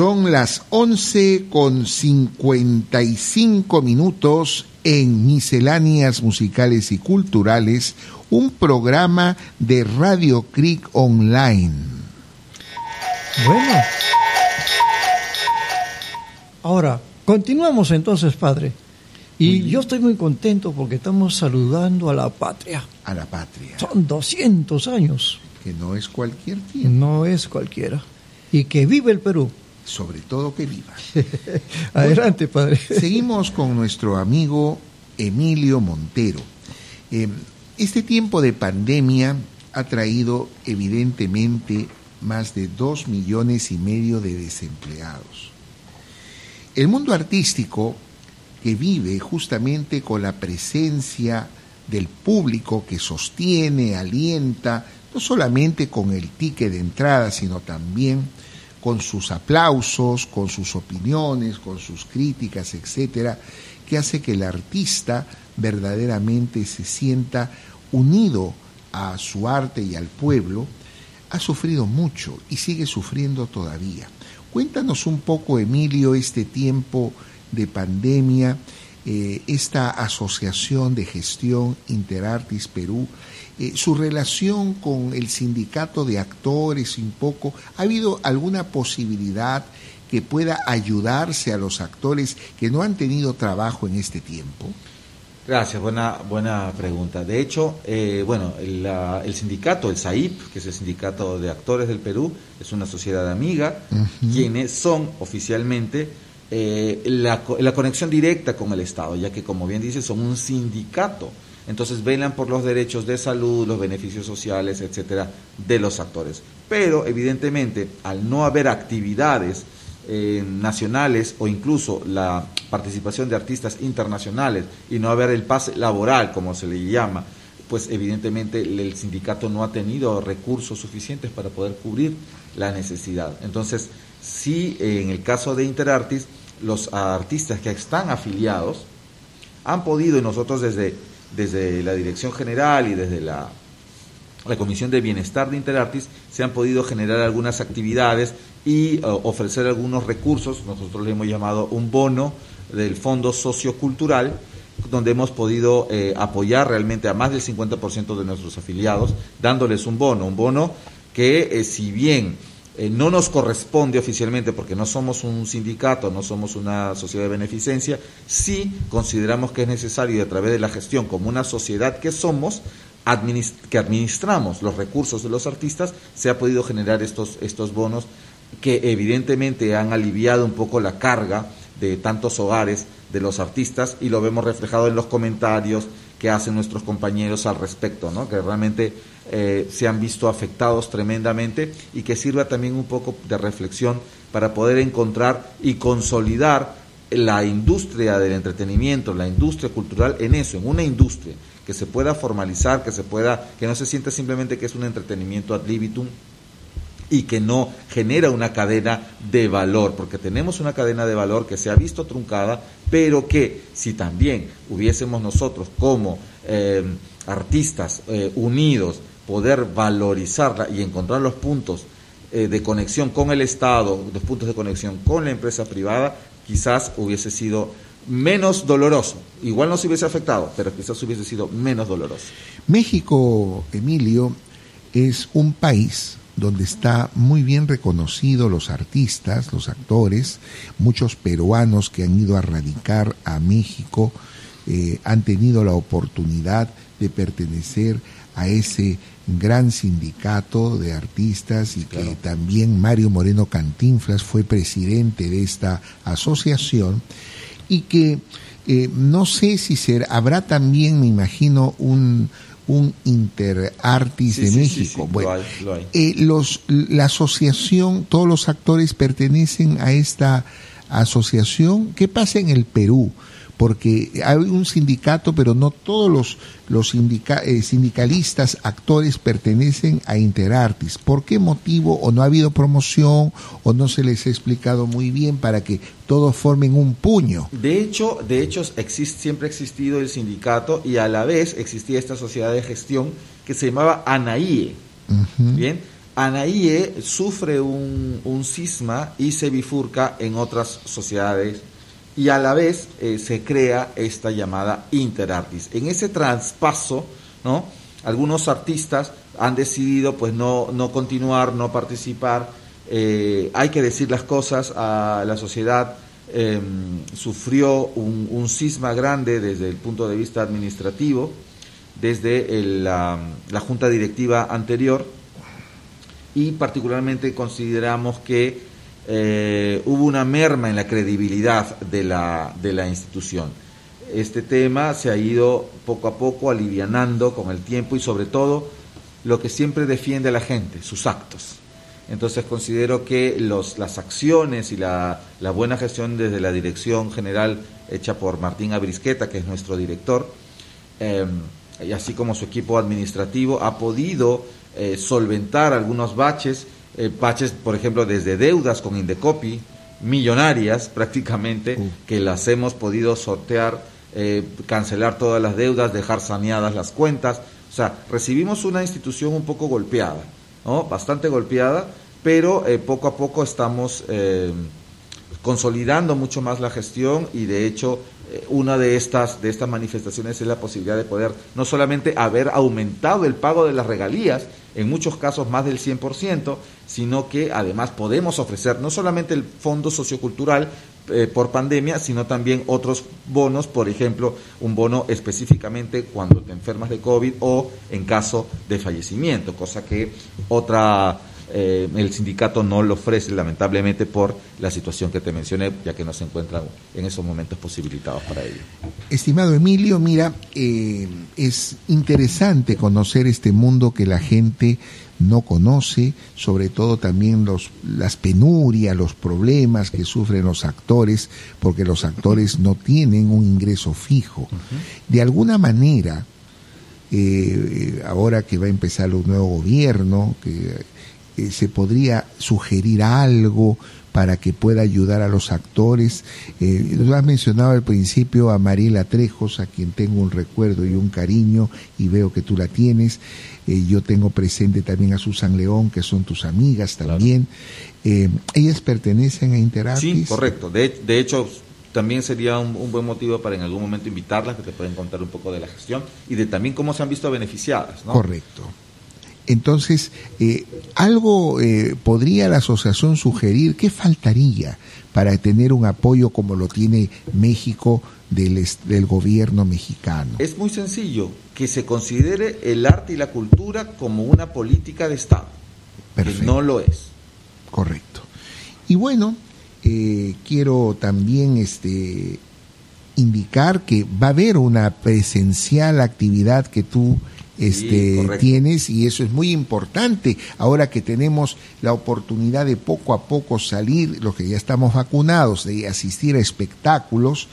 Son las 11 con 55 minutos en Misceláneas Musicales y Culturales, un programa de Radio Creek Online. Bueno. Ahora, continuamos entonces, padre. Y yo estoy muy contento porque estamos saludando a la patria. A la patria, Son 200 años. que no es cualquier tiempo, No es cualquiera. Y que vive el Perú. Sobre todo que viva. *laughs* Adelante, padre. *laughs* Seguimos con nuestro amigo Emilio Montero. Eh, este tiempo de pandemia ha traído evidentemente más de dos millones y medio de desempleados. El mundo artístico que vive justamente con la presencia del público que sostiene, alienta, no solamente con el ticket de entrada, sino también con sus aplausos, con sus opiniones, con sus críticas, etcétera, que hace que el artista verdaderamente se sienta unido a su arte y al pueblo, ha sufrido mucho y sigue sufriendo todavía. Cuéntanos un poco, Emilio, este tiempo de pandemia, eh, esta asociación de gestión Interartis Perú, eh, su relación con el sindicato de actores, un poco, ¿ha habido alguna posibilidad que pueda ayudarse a los actores que no han tenido trabajo en este tiempo? Gracias, buena, buena pregunta. De hecho, eh, bueno, el, el, sindicato, el SAIP, que es el Sindicato de Actores del Perú, es una sociedad amiga, quienes son oficialmente eh, la, la, conexión directa con el Estado, ya que, como bien dice, son un sindicato. Entonces velan por los derechos de salud, los beneficios sociales, etcétera, de los actores. Pero, evidentemente, al no haber actividades eh, nacionales o incluso la participación de artistas internacionales y no haber el pase laboral, como se le llama, pues evidentemente el sindicato no ha tenido recursos suficientes para poder cubrir la necesidad. Entonces, sí, en el caso de Interartis, los artistas que están afiliados han podido, y nosotros desde, desde la Dirección General y desde la, la Comisión de Bienestar de Interartis, se han podido generar algunas actividades y uh, ofrecer algunos recursos, nosotros le hemos llamado un bono del Fondo Sociocultural, donde hemos podido eh, apoyar realmente a más del 50% de nuestros afiliados, dándoles un bono, un bono que eh, si bien eh, no nos corresponde oficialmente porque no somos un sindicato, no somos una sociedad de beneficencia, sí consideramos que es necesario a través de la gestión como una sociedad que somos, que administramos los recursos de los artistas, se ha podido generar estos, estos bonos que evidentemente han aliviado un poco la carga de tantos hogares de los artistas y lo vemos reflejado en los comentarios que hacen nuestros compañeros al respecto, ¿no? que realmente eh, se han visto afectados tremendamente y que sirva también un poco de reflexión para poder encontrar y consolidar la industria del entretenimiento, la industria cultural en eso, en una industria que se pueda formalizar, que se pueda, que no se sienta simplemente que es un entretenimiento ad libitum, y que no genera una cadena de valor, porque tenemos una cadena de valor que se ha visto truncada, pero que si también hubiésemos nosotros como eh, artistas eh, unidos poder valorizarla y encontrar los puntos eh, de conexión con el Estado, los puntos de conexión con la empresa privada, quizás hubiese sido menos doloroso. Igual no se hubiese afectado, pero quizás hubiese sido menos doloroso. México, Emilio, es un país donde está muy bien reconocido los artistas, los actores, muchos peruanos que han ido a radicar a México eh, han tenido la oportunidad de pertenecer a ese gran sindicato de artistas y que también Mario Moreno Cantinflas fue presidente de esta asociación y que eh, no sé si ser, habrá también, me imagino, un, un interartis de México. bueno, eh, los, la asociación, todos los actores pertenecen a esta asociación. ¿Qué pasa en el Perú? Porque hay un sindicato, pero no todos los, los eh, sindicalistas, actores pertenecen a Interartis. ¿Por qué motivo o no ha habido promoción o no se les ha explicado muy bien para que todos formen un puño? De hecho, de hecho existe, siempre ha existido el sindicato y a la vez existía esta sociedad de gestión que se llamaba ANAIE. Bien, ANAIE sufre un, un cisma y se bifurca en otras sociedades y a la vez eh, se crea esta llamada interartis. En ese traspaso, ¿no? Algunos artistas han decidido pues no, no continuar, no participar. Eh, hay que decir las cosas la sociedad. Em, sufrió un, un, cisma grande desde el punto de vista administrativo, desde la Junta Directiva anterior, y particularmente consideramos que eh, hubo una merma en la credibilidad de la, de la institución. Este tema se ha ido poco a poco alivianando con el tiempo y sobre todo lo que siempre defiende la gente, sus actos. Entonces considero que los, las acciones y la, la, buena gestión desde la dirección general hecha por Martín Abrisqueta, que es nuestro director, eh, y así como su equipo administrativo, ha podido eh, solventar algunos baches eh, baches, por ejemplo, desde deudas con Indecopi, millonarias prácticamente, que las hemos podido sortear, eh, cancelar todas las deudas, dejar saneadas las cuentas. O sea, recibimos una institución un poco golpeada, ¿no? Bastante golpeada, pero eh, poco a poco estamos eh, consolidando mucho más la gestión y de hecho una de estas, de estas manifestaciones es la posibilidad de poder no solamente haber aumentado el pago de las regalías, en muchos casos más del 100%, sino que además podemos ofrecer no solamente el fondo sociocultural eh, por pandemia, sino también otros bonos, por ejemplo, un bono específicamente cuando te enfermas de COVID o en caso de fallecimiento, cosa que otra eh, el sindicato no lo ofrece lamentablemente por la situación que te mencioné, ya que no se encuentran en esos momentos posibilitados para ello. Estimado Emilio, mira, eh, es interesante conocer este mundo que la gente no conoce, sobre todo también los, las penurias, los problemas que sufren los actores, porque los actores no tienen un ingreso fijo. De alguna manera, eh, ahora que va a empezar un nuevo gobierno, que eh, se podría sugerir algo para que pueda ayudar a los actores. Eh, lo has mencionado al principio a Mariela Trejos, a quien tengo un recuerdo y un cariño, y veo que tú la tienes. Eh, yo tengo presente también a Susan León, que son tus amigas también. Eh, ellas pertenecen a Interartis. Sí, correcto. De, de hecho, también sería un, un, buen motivo para en algún momento invitarlas, que te pueden contar un poco de la gestión y de también cómo se han visto beneficiadas. ¿no? Correcto. Entonces, eh, algo eh, podría la asociación sugerir, ¿qué faltaría para tener un apoyo como lo tiene México del, del, gobierno mexicano? Es muy sencillo, que se considere el arte y la cultura como una política de Estado, Perfecto. que no lo es. Correcto. Y bueno, eh, quiero también este, indicar que va a haber una presencial actividad que tú este, sí, tienes y eso es muy importante ahora que tenemos la oportunidad de poco a poco salir, los que ya estamos vacunados, de asistir a espectáculos.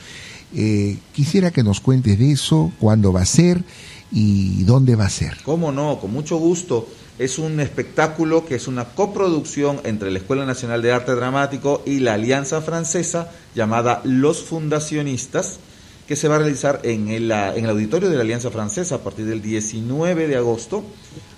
Eh, quisiera que nos cuentes de eso, cuándo va a ser y dónde va a ser. ¿Cómo no? Con mucho gusto. Es un espectáculo que es una coproducción entre la Escuela Nacional de Arte Dramático y la Alianza Francesa llamada Los Fundacionistas que se va a realizar en el, en el auditorio de la Alianza Francesa a partir del 19 de agosto.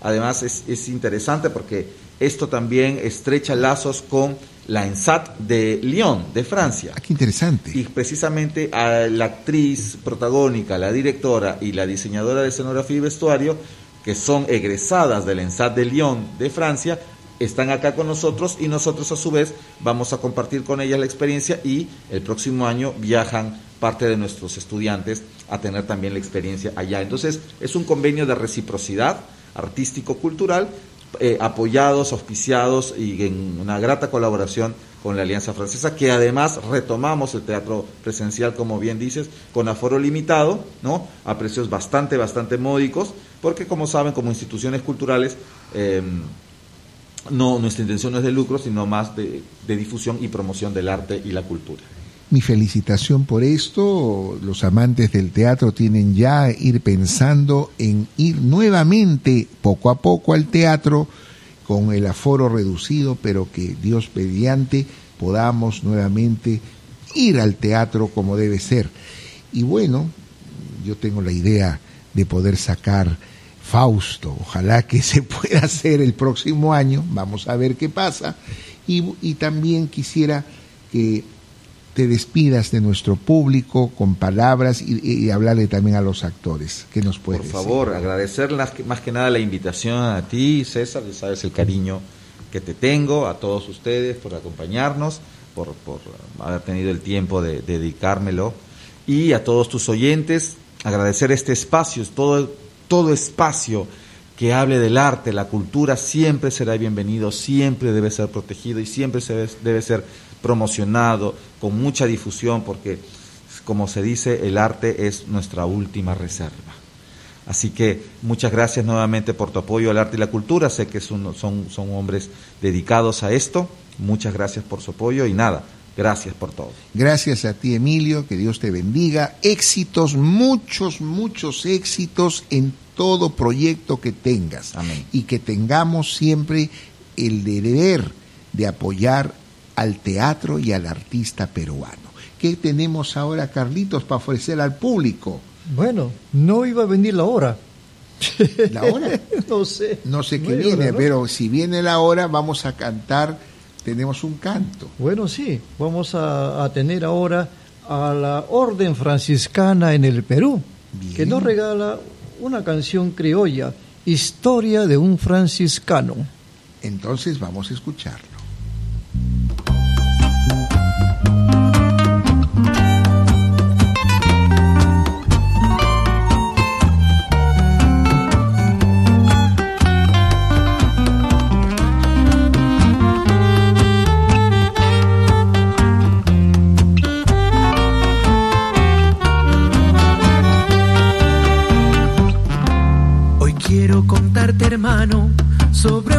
Además es, es interesante porque esto también estrecha lazos con la ENSAT de Lyon, de Francia. Ah, qué interesante. Y precisamente a la actriz protagónica, la directora y la diseñadora de escenografía y vestuario, que son egresadas del ENSAT de Lyon, de Francia, están acá con nosotros y nosotros a su vez vamos a compartir con ellas la experiencia y el próximo año viajan parte de nuestros estudiantes a tener también la experiencia allá. Entonces, es un convenio de reciprocidad artístico-cultural, eh, apoyados, auspiciados y en una grata colaboración con la Alianza Francesa, que además retomamos el teatro presencial, como bien dices, con aforo limitado, ¿no? A precios bastante, bastante módicos, porque como saben, como instituciones culturales, eh, no, nuestra intención es de lucro, sino más de difusión y promoción del arte y la cultura mi felicitación por esto. Los amantes del teatro tienen ya ir pensando en ir nuevamente poco a poco al teatro con el aforo reducido, pero que Dios mediante podamos nuevamente ir al teatro como debe ser. Y bueno, yo tengo la idea de poder sacar Fausto. Ojalá que *laughs* se pueda hacer el próximo año. Vamos a ver qué pasa. Y, y también quisiera que te despidas de nuestro público con palabras y, y hablarle también a los actores. ¿Qué nos puedes Por favor, decir? agradecer más que nada la invitación a ti, César, ya sabes el cariño que te tengo, a todos ustedes por acompañarnos, por, por haber tenido el tiempo de, de dedicármelo, y a todos tus oyentes, agradecer este espacio, todo, todo espacio que hable del arte, la cultura, siempre será bienvenido, siempre debe ser protegido y siempre se debe, debe ser promocionado, con mucha difusión, porque como se dice, el arte es nuestra última reserva. Así que muchas gracias nuevamente por tu apoyo al arte y la cultura. Sé que son, son, son hombres dedicados a esto. Muchas gracias por su apoyo y nada, gracias por todo. Gracias a ti, Emilio, que Dios te bendiga. Éxitos, muchos, muchos éxitos en todo proyecto que tengas. Amén. Y que tengamos siempre el deber de apoyar al teatro y al artista peruano. ¿Qué tenemos ahora, Carlitos, para ofrecer al público? Bueno, no iba a venir la hora. *laughs* ¿La hora? *laughs* no sé. No sé qué viene, ¿no? pero si viene la hora vamos a cantar, tenemos un canto. Bueno, sí, vamos a, a tener ahora a la Orden Franciscana en el Perú, Bien. que nos regala una canción criolla, Historia de un franciscano. Entonces vamos a escucharlo. Sobre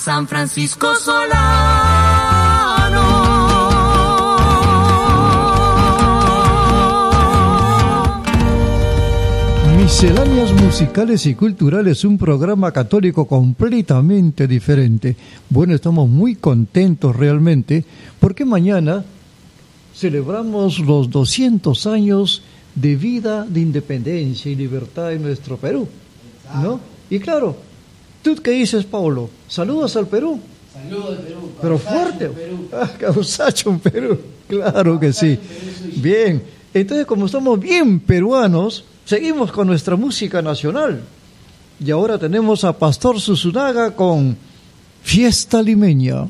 San Francisco Solano. Misceláneas musicales y culturales, un programa católico completamente diferente. Bueno, estamos muy contentos realmente porque mañana celebramos los 200 años de vida de independencia y libertad en nuestro Perú. ¿No? Y claro, ¿tú qué dices, Paulo? ¿Saludas al Perú? Saludos Perú. Pero fuerte. Ah, Causacho en Perú. Claro que sí. Bien. Entonces, como estamos bien peruanos, seguimos con nuestra música nacional. Y ahora tenemos a Pastor Susunaga con Fiesta Limeña.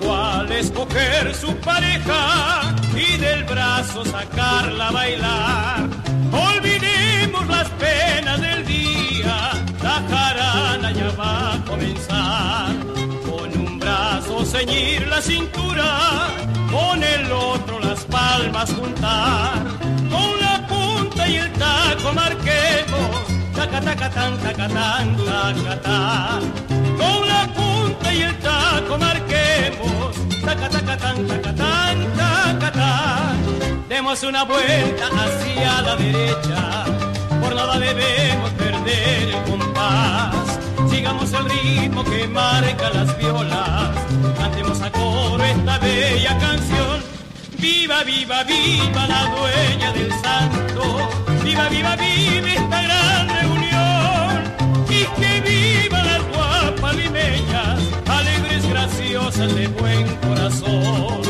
Cuál escoger su pareja y del brazo sacarla a bailar. Olvidemos las penas del día, la jarana ya va a comenzar. Con un brazo ceñir la cintura, con el otro las palmas juntar. Con la punta y el taco marquemos, taca taca tan taca tan taca tan. Con la punta y el taco marquemos, taca taca tan taca tan taca tan. Demos una vuelta hacia la derecha, por nada debemos perder el compás. Sigamos el ritmo que marca las violas, cantemos a coro esta bella canción. Viva, viva, viva la dueña del santo, viva, viva, viva esta gran de buen corazón.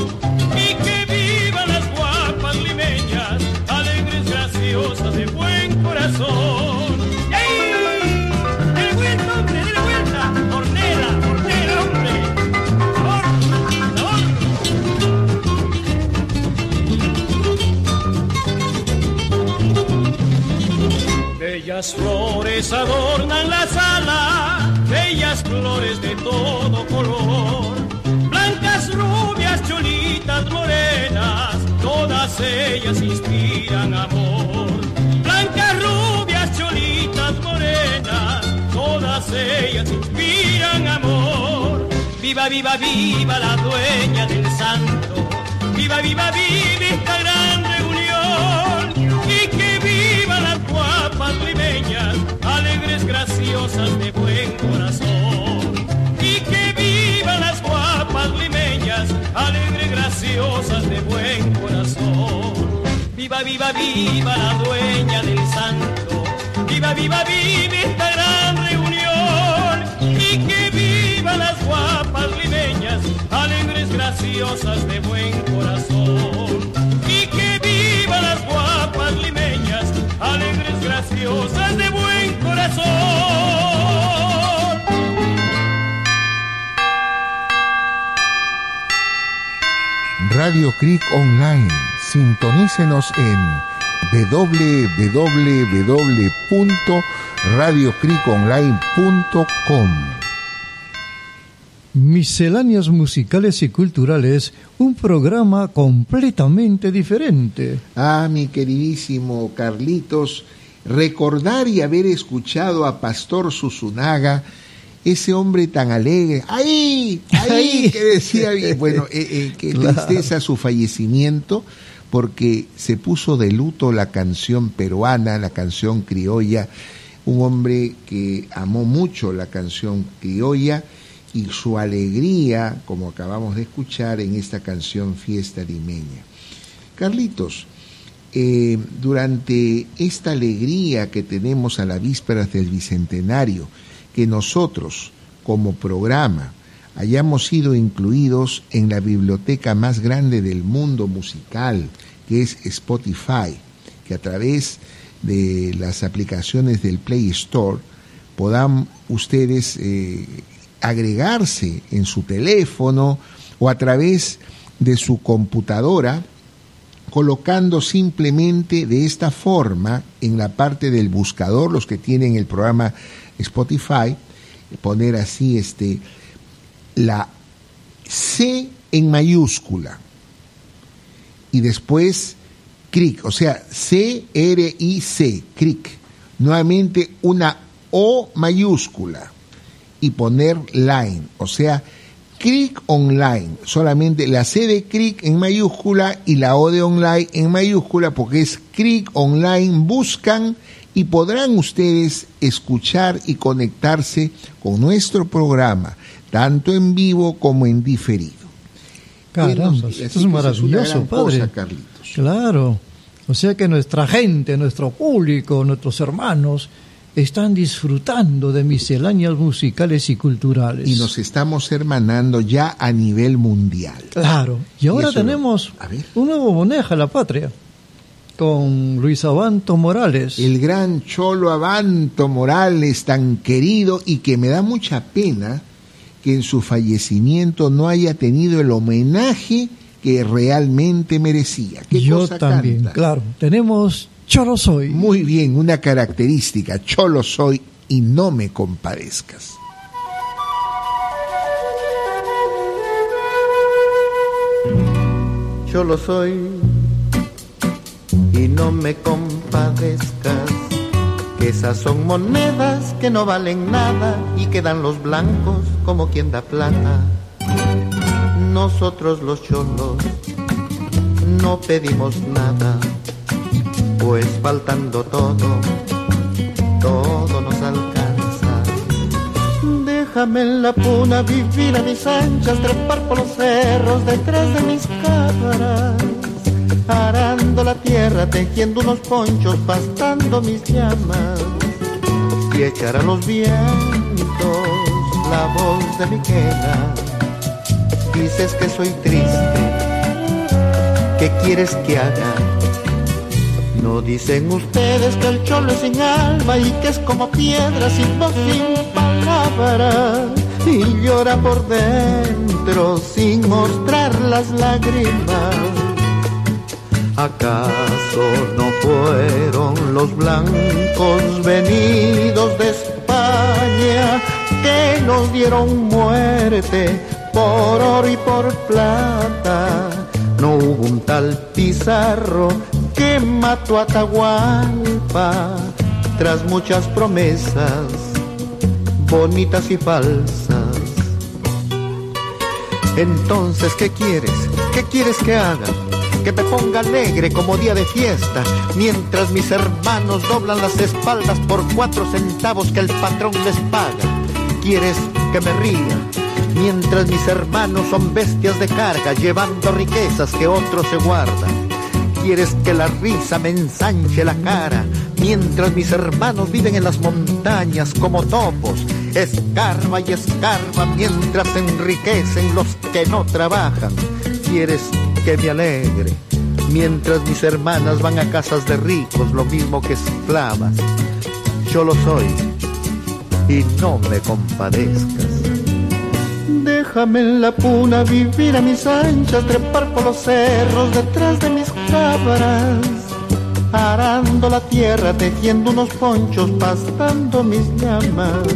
Y que viva las guapas limeñas, alegres, graciosas de buen corazón. ¡Y ahí! ¡Dele vuelta, hombre! ¡Dele vuelta! ¡Hornera! ¡Hornera, hombre! Bellas flores adornan la sala, bellas flores de todo color. Rubias, cholitas, morenas, todas ellas inspiran amor. Blancas, rubias, cholitas, morenas, todas ellas inspiran amor. Viva, viva, viva la dueña del santo. Viva, viva, viva esta gran reunión. Y que viva las guapas limeñas, alegres, graciosas de buen corazón. Viva, viva, viva la dueña del santo. Viva, viva, viva esta gran reunión. Y que viva las guapas limeñas, alegres, graciosas de buen corazón. Y que viva las guapas limeñas, alegres, graciosas Radio Creek Online. Sintonícenos en www.radiocreekonline.com. Misceláneas musicales y culturales, un programa completamente diferente. Ah, mi queridísimo Carlitos, recordar y haber escuchado a Pastor Susunaga, ese hombre tan alegre, ahí, ahí, que decía, y bueno, eh, eh, qué *laughs* Claro. tristeza su fallecimiento, porque se puso de luto la canción peruana, la canción criolla, un hombre que amó mucho la canción criolla y su alegría, como acabamos de escuchar en esta canción Fiesta Limeña. Carlitos, eh, durante esta alegría que tenemos a la víspera del Bicentenario, que nosotros, como programa, hayamos sido incluidos en la biblioteca más grande del mundo musical, que es Spotify, que a través de las aplicaciones del Play Store puedan ustedes eh, agregarse en su teléfono o a través de su computadora colocando simplemente de esta forma en la parte del buscador, los que tienen el programa Spotify, poner así este la C en mayúscula. Y después CRIC, o sea, C R I C, CRIC. Nuevamente una O mayúscula. Y poner line, o sea, CRIC online, solamente la C de CRIC en mayúscula y la O de online en mayúscula porque es CRIC online, buscan y podrán ustedes escuchar y conectarse con nuestro programa, tanto en vivo como en diferido. Caramba, esto es maravilloso, padre. cosa, Carlitos. Claro. O sea que nuestra gente, nuestro público, nuestros hermanos están disfrutando de misceláneas musicales y culturales. Y nos estamos hermanando ya a nivel mundial. Claro. Y ahora lo- tenemos a ver. un nuevo moneja a la patria con Luis Abanto Morales. El gran Cholo Abanto Morales, tan querido y que me da mucha pena que en su fallecimiento no haya tenido el homenaje que realmente merecía. ¿Qué Yo cosa también, canta? claro. Tenemos Cholo Soy. Muy bien, una característica, cholo soy y no me compadezcas. Yo lo soy y no me compadezcas, que esas son monedas que no valen nada y quedan los blancos como quien da plata. Nosotros los cholos no pedimos nada, pues faltando todo, todo nos alcanza. Déjame en la puna vivir a mis anchas, trepar por los cerros detrás de mis cabras, arando la tierra, tejiendo unos ponchos, pastando mis llamas y echar a los vientos la voz de mi quena. Dices que soy triste, ¿qué quieres que haga? No dicen ustedes que el cholo es sin alma y que es como piedra sin voz, sin palabra y llora por dentro sin mostrar las lágrimas. ¿Acaso no fueron los blancos venidos de España que nos dieron muerte por oro y por plata? No hubo un tal Pizarro que mató a Atahualpa tras muchas promesas bonitas y falsas. Entonces, ¿qué quieres? ¿Qué quieres que haga? Que me ponga alegre como día de fiesta, mientras mis hermanos doblan las espaldas por cuatro centavos que el patrón les paga. ¿Quieres que me ría? Mientras mis hermanos son bestias de carga, llevando riquezas que otros se guardan. Quieres que la risa me ensanche la cara, mientras mis hermanos viven en las montañas como topos. Escarba y escarba mientras enriquecen los que no trabajan. Quieres que me alegre, mientras mis hermanas van a casas de ricos, lo mismo que esclavas. Yo lo soy y no me compadezcas. Déjame en la puna vivir a mis anchas, trepar por los cerros detrás de mis cabras, arando la tierra, tejiendo unos ponchos, pastando mis llamas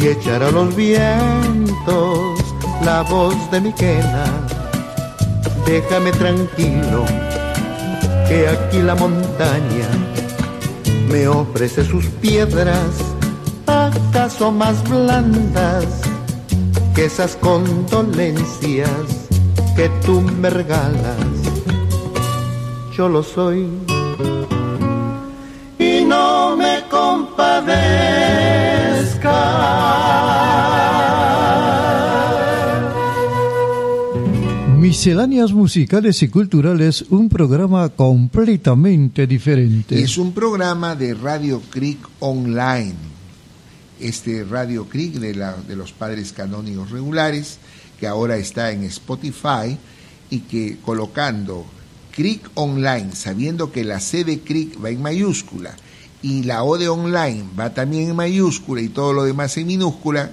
y echar a los vientos la voz de mi quena. Déjame tranquilo, que aquí la montaña me ofrece sus piedras, acaso más blandas que esas condolencias que tú me regalas. Yo lo soy y no me compadezca. Misceláneas musicales y culturales, un programa completamente diferente. Es un programa de Radio Creek Online. Este Radio Creek de, los padres canónigos regulares, que ahora está en Spotify y que colocando Creek Online, sabiendo que la C de Creek va en mayúscula y la O de Online va también en mayúscula y todo lo demás en minúscula,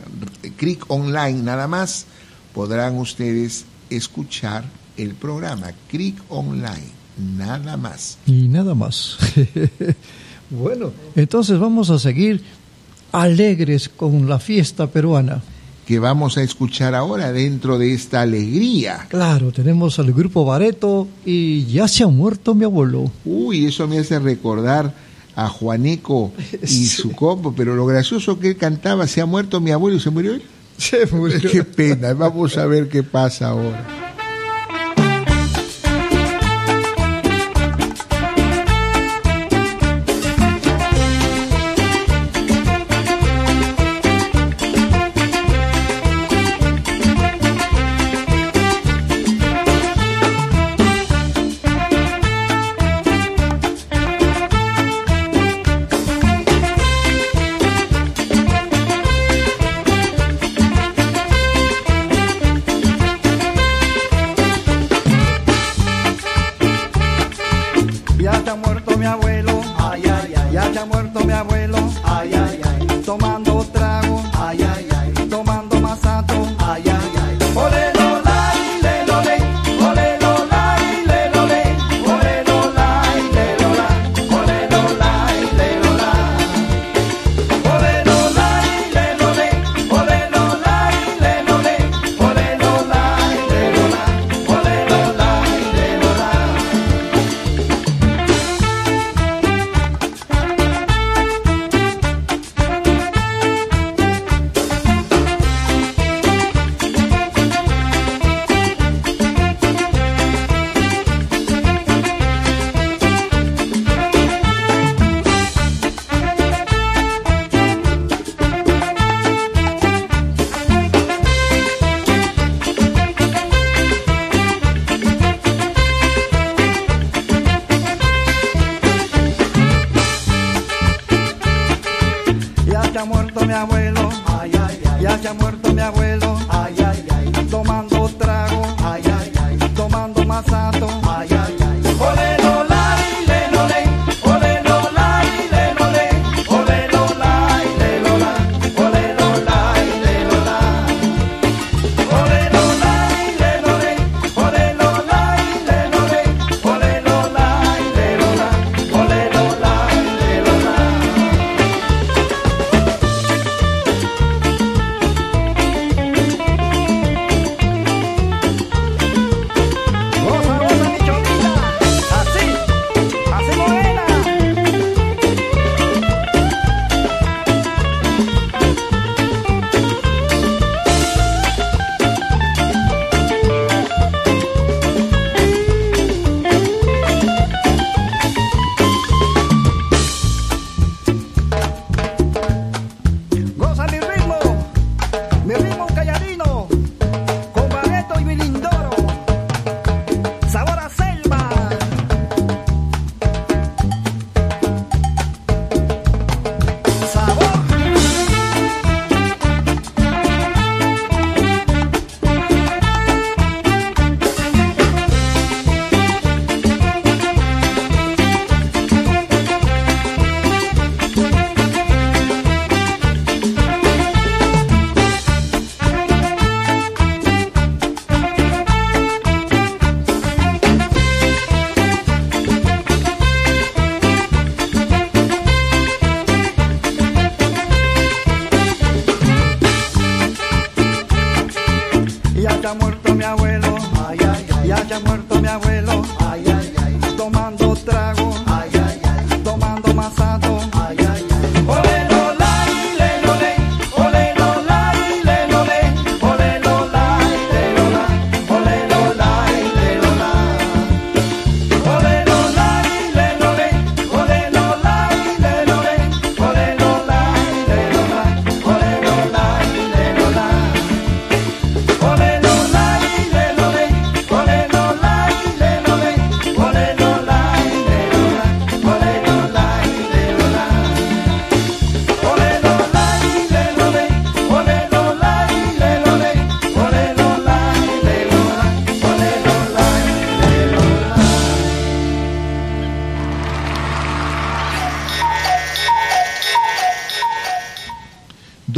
Creek Online nada más, podrán ustedes escuchar el programa Creek Online, nada más. Y nada más. *laughs* bueno, entonces vamos a seguir alegres con la fiesta peruana. Que vamos a escuchar ahora dentro de esta alegría. Claro, tenemos al grupo Bareto y ya se ha muerto mi abuelo. Uy, eso me hace recordar a Juaneco y Sí. *laughs* su combo, pero lo gracioso que él cantaba, se ha muerto mi abuelo y se murió él. *laughs* Qué pena, vamos a ver qué pasa ahora.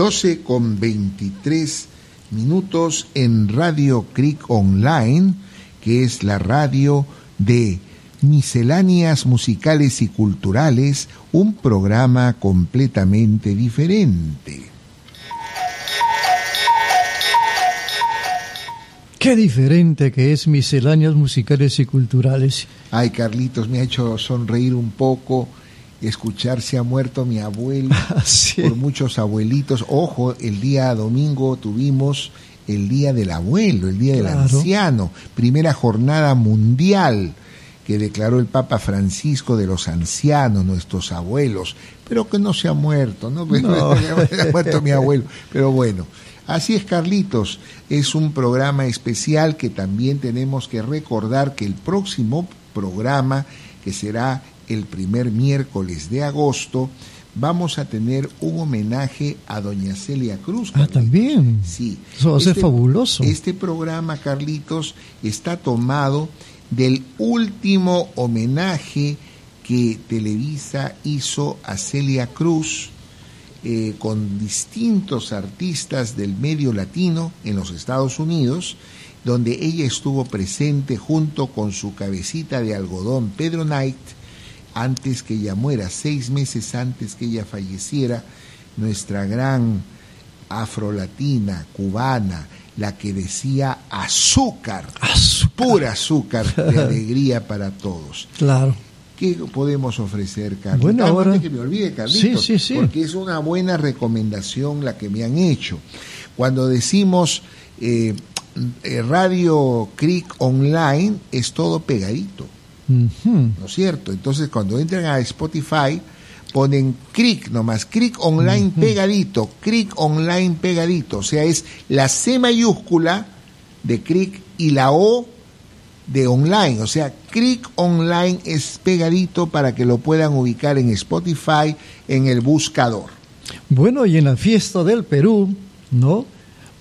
12 con 23 minutos en Radio Creek Online, que es la radio de misceláneas musicales y culturales, un programa completamente diferente. Qué diferente que es misceláneas musicales y culturales. Ay, Carlitos, me ha hecho sonreír un poco escuchar se ha muerto mi abuelo *laughs* Sí. por muchos abuelitos. Ojo, el día domingo tuvimos el Día del Abuelo, el Día del Claro. Anciano, primera jornada mundial que declaró el Papa Francisco de los ancianos, nuestros abuelos, pero que no se ha muerto, ¿no? *laughs* No. se ha muerto mi abuelo, pero bueno. Así es, Carlitos, es un programa especial que también tenemos que recordar que el próximo programa, que será el primer miércoles de agosto, vamos a tener un homenaje a doña Celia Cruz. Ah, también. Sí. Eso va a ser fabuloso. Este programa, Carlitos, está tomado del último homenaje que Televisa hizo a Celia Cruz eh, con distintos artistas del medio latino en los Estados Unidos, donde ella estuvo presente junto con su cabecita de algodón, Pedro Knight, antes que ella muera, seis meses antes que ella falleciera, nuestra gran afrolatina, cubana, la que decía azúcar, pura azúcar de *laughs* alegría para todos. Claro. ¿Qué podemos ofrecer, Carlos? Bueno, Ah, ahora- que me olvide, Carlitos, Sí, sí, sí. porque es una buena recomendación la que me han hecho. Cuando decimos eh, eh, Radio Creek Online, es todo pegadito. ¿No es cierto? Entonces cuando entran a Spotify ponen Crick nomás, Crick Online pegadito, Crick Online pegadito, o sea, es la C mayúscula de Crick y la O de online, o sea, Crick Online es pegadito para que lo puedan ubicar en Spotify en el buscador. Bueno, y en la fiesta del Perú, ¿no?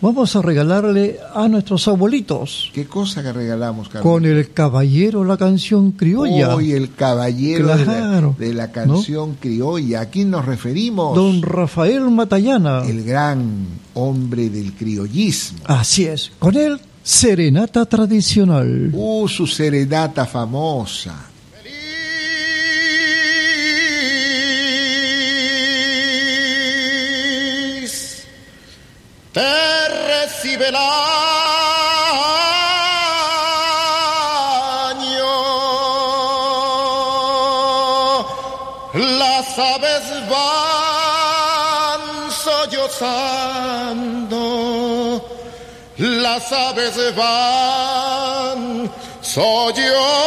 Vamos a regalarle a nuestros abuelitos. ¿Qué cosa que regalamos, Carlos? Con el caballero la canción criolla. Hoy el caballero de la- Claro, de, la, canción criolla. ¿A quién nos referimos? Don Rafael Matallana. El gran hombre del criollismo. Así es. Con él, serenata tradicional. Uh, su serenata famosa. Te recibe el año las aves van sollozando las aves van sollozando.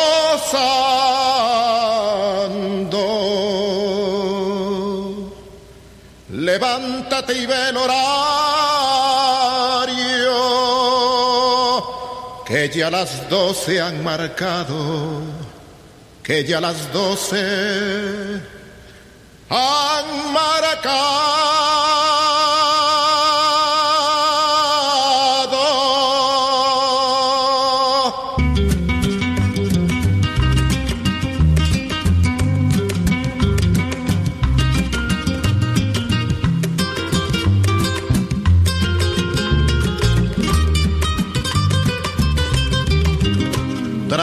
Levántate y ve el que ya las doce han marcado, que ya las doce han marcado.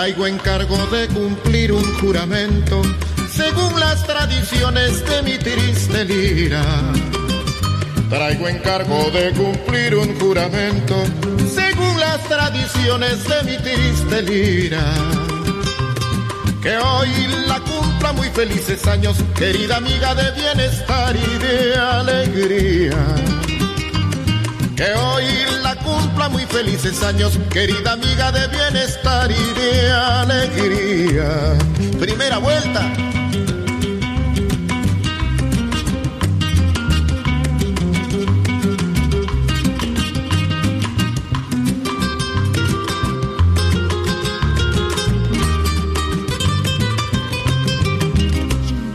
Traigo encargo de cumplir un juramento según las tradiciones de mi triste lira. Traigo encargo de cumplir un juramento según las tradiciones de mi triste lira. Que hoy la cumpla muy felices años, querida amiga de bienestar y de alegría. Que hoy la cumpla muy felices años, querida amiga de bienestar y de alegría. Primera vuelta.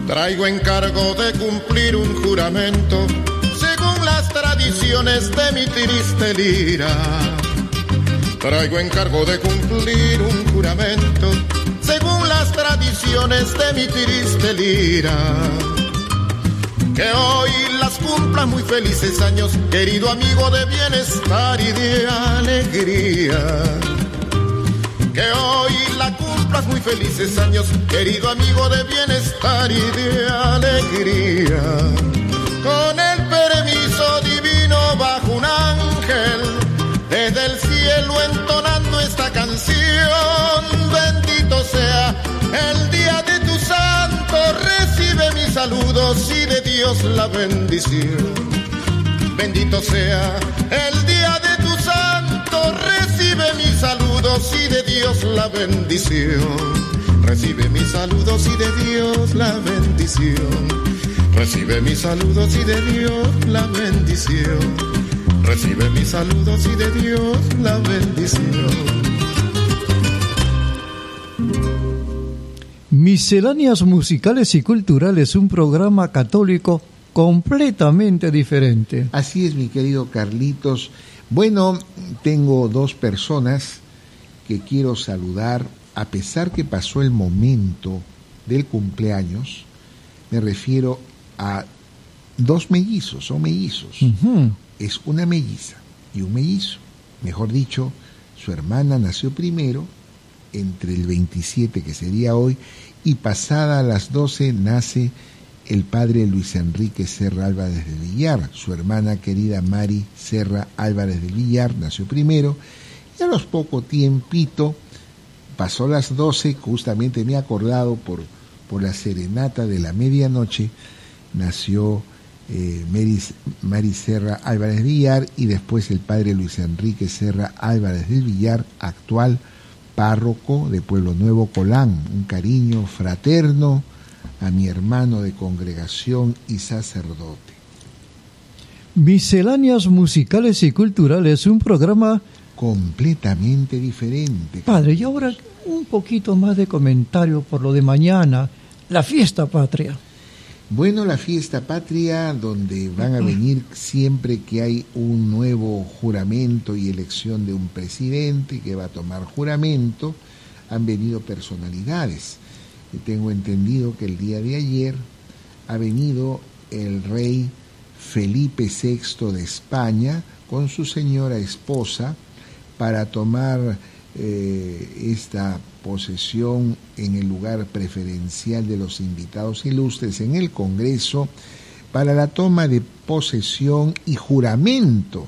Traigo encargo de cumplir un juramento tradiciones de mi triste lira. Traigo encargo de cumplir un juramento según las tradiciones de mi triste lira. Que hoy las cumpla muy felices años, querido amigo de bienestar y de alegría. Que hoy la cumplas muy felices años, querido amigo de bienestar y de alegría. Desde el cielo entonando esta canción. Bendito sea el día de tu santo, recibe mis saludos y de Dios la bendición. Bendito sea el día de tu santo, recibe mis saludos y de Dios la bendición. Recibe mis saludos y de Dios la bendición. Recibe mis saludos y de Dios la bendición. Recibe mis saludos y de Dios la bendición. Misceláneas musicales y culturales, un programa católico completamente diferente. Así es, mi querido Carlitos. Bueno, tengo dos personas que quiero saludar, a pesar que pasó el momento del cumpleaños, me refiero a dos mellizos, son mellizos. Es una melliza y un mellizo. Mejor dicho, su hermana nació primero, entre el 27, que sería hoy, y pasada a las 12 nace el padre Luis Enrique Serra Álvarez del Villar. Su hermana querida Mari Serra Álvarez del Villar nació primero, y a los poco tiempito, pasó las 12, justamente me he acordado por, por la serenata de la medianoche, nació eh, Mary, Serra Álvarez Villar y después el padre Luis Enrique Serra Álvarez del Villar, actual párroco de Pueblo Nuevo Colán. Un cariño fraterno a mi hermano de congregación y sacerdote. Misceláneas musicales y culturales, un programa completamente diferente. Padre, y ahora un poquito más de comentario por lo de mañana, la fiesta patria. Bueno, la fiesta patria, donde van a venir siempre que hay un nuevo juramento y elección de un presidente que va a tomar juramento, han venido personalidades. Y tengo entendido que el día de ayer ha venido el rey Felipe VI de España con su señora esposa para tomar eh, esta posesión en el lugar preferencial de los invitados ilustres en el Congreso para la toma de posesión y juramento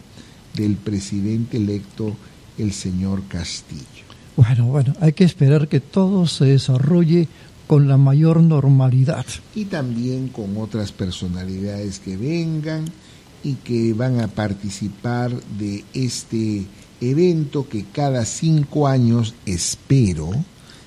del presidente electo, el señor Castillo. Bueno, bueno, hay que esperar que todo se desarrolle con la mayor normalidad. Y también con otras personalidades que vengan y que van a participar de este evento que cada cinco años, espero,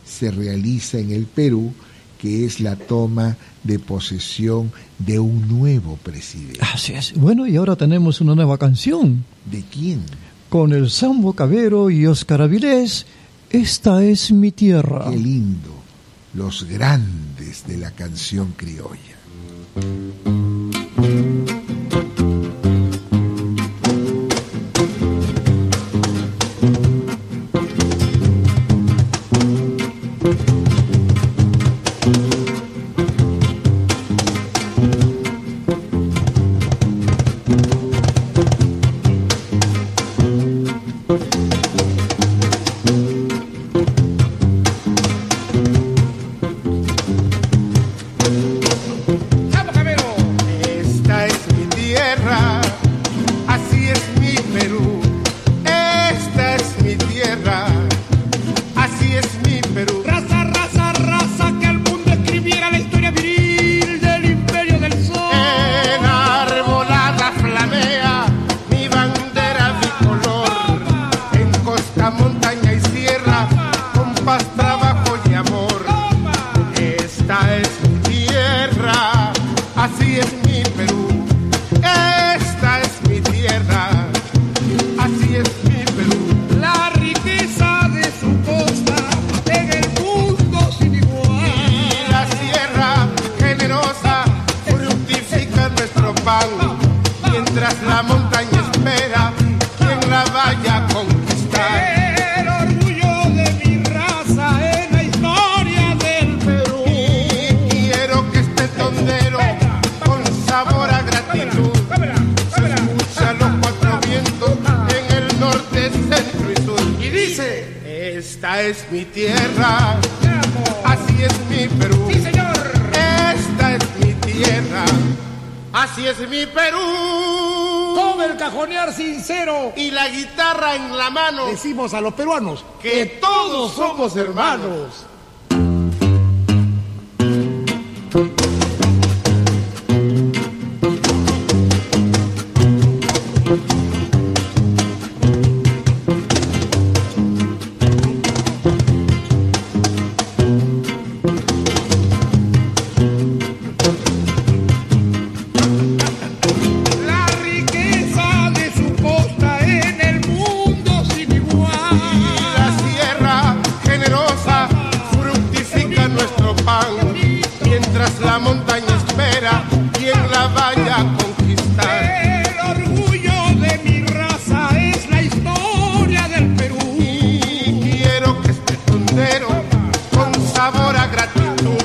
se realiza en el Perú, que es la toma de posesión de un nuevo presidente. Así es. Bueno, y ahora tenemos una nueva canción. ¿De quién? Con el Sambo Cabero y Oscar Avilés, Esta es mi tierra. Qué lindo. Los grandes de la canción criolla. Decimos a los peruanos que todos somos hermanos. La montaña espera quien la vaya a conquistar. El orgullo de mi raza es la historia del Perú. Y quiero que este tondero, con sabor a gratitud,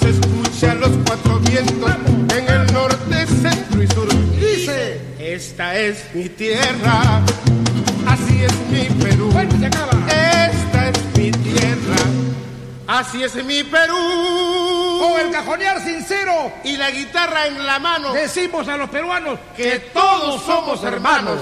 se escuche a los cuatro vientos en el norte, centro y sur. Dice, esta es mi tierra, así es mi Perú. Esta es mi tierra, así es mi Perú. Sincero Y la guitarra en la mano, decimos a los peruanos que todos somos hermanos.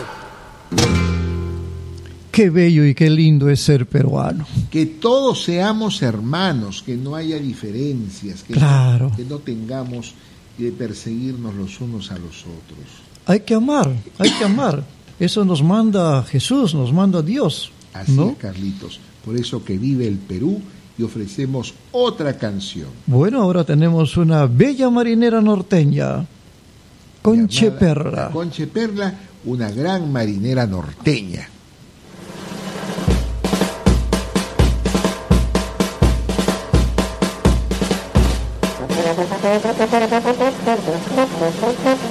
Qué bello y qué lindo es ser peruano. Que todos seamos hermanos, que no haya diferencias, que, Claro. que no tengamos que perseguirnos los unos a los otros. Hay que amar, hay que amar. Eso nos manda Jesús, nos manda Dios. Así ¿no? es, Carlitos. Por eso que vive el Perú y ofrecemos otra canción. Bueno, ahora tenemos una bella marinera norteña, Conche llamada Perla. Conche Perla, una gran marinera norteña. *laughs*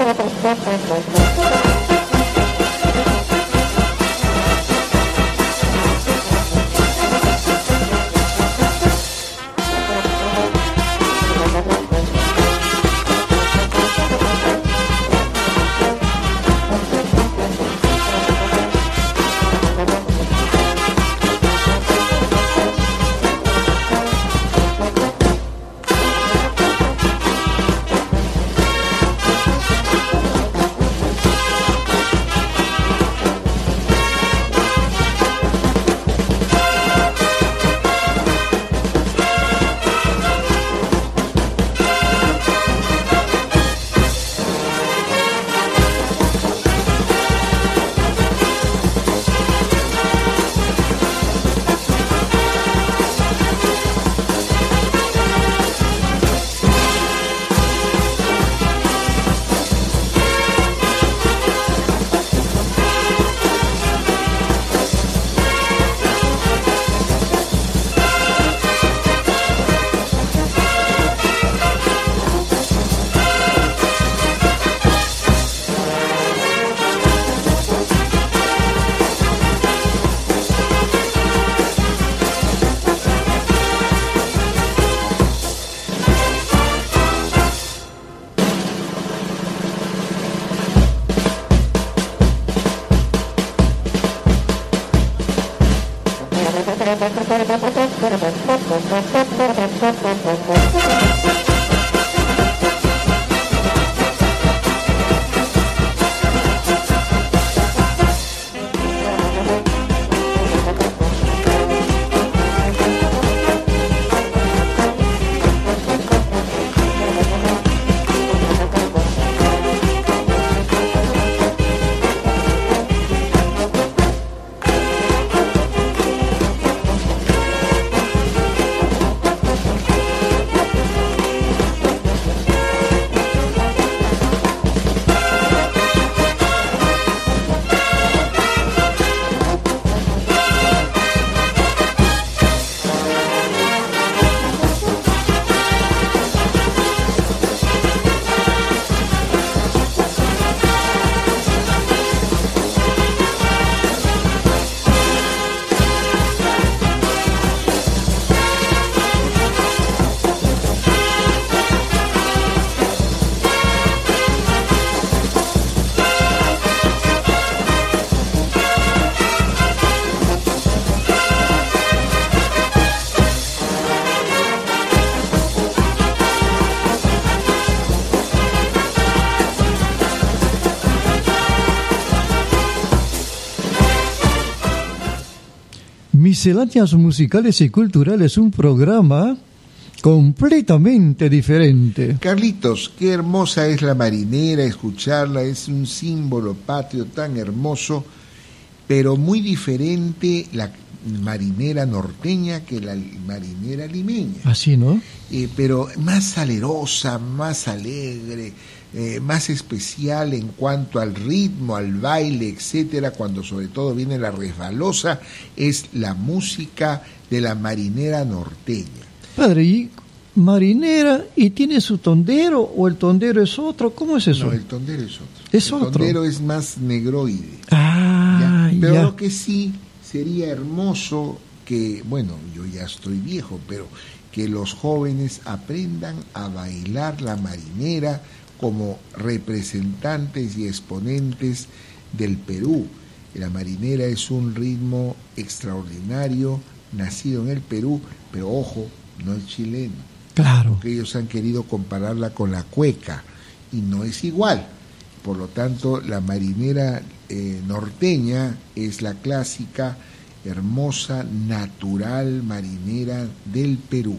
Misceláneas musicales y culturales, un programa completamente diferente. Carlitos, qué hermosa es la marinera, escucharla es un símbolo patrio tan hermoso, pero muy diferente la marinera norteña que la marinera limeña. Así, ¿no? Eh, pero más salerosa, más alegre, eh, más especial en cuanto al ritmo, al baile, etcétera, cuando sobre todo viene la resbalosa, es la música de la marinera norteña. Padre, ¿y marinera y tiene su tondero o el tondero es otro? ¿Cómo es eso? No, el tondero es otro. Es el otro. tondero es más negroide. Ah, ¿ya? Pero ya. lo que sí sería hermoso que, bueno, yo ya estoy viejo, pero que los jóvenes aprendan a bailar la marinera como representantes y exponentes del Perú. La marinera es un ritmo extraordinario, nacido en el Perú, pero ojo, no es chileno. Claro. Porque ellos han querido compararla con la cueca y no es igual. Por lo tanto, la marinera eh, norteña es la clásica, hermosa, natural marinera del Perú.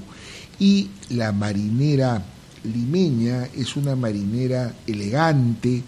Y la marinera limeña es una marinera elegante,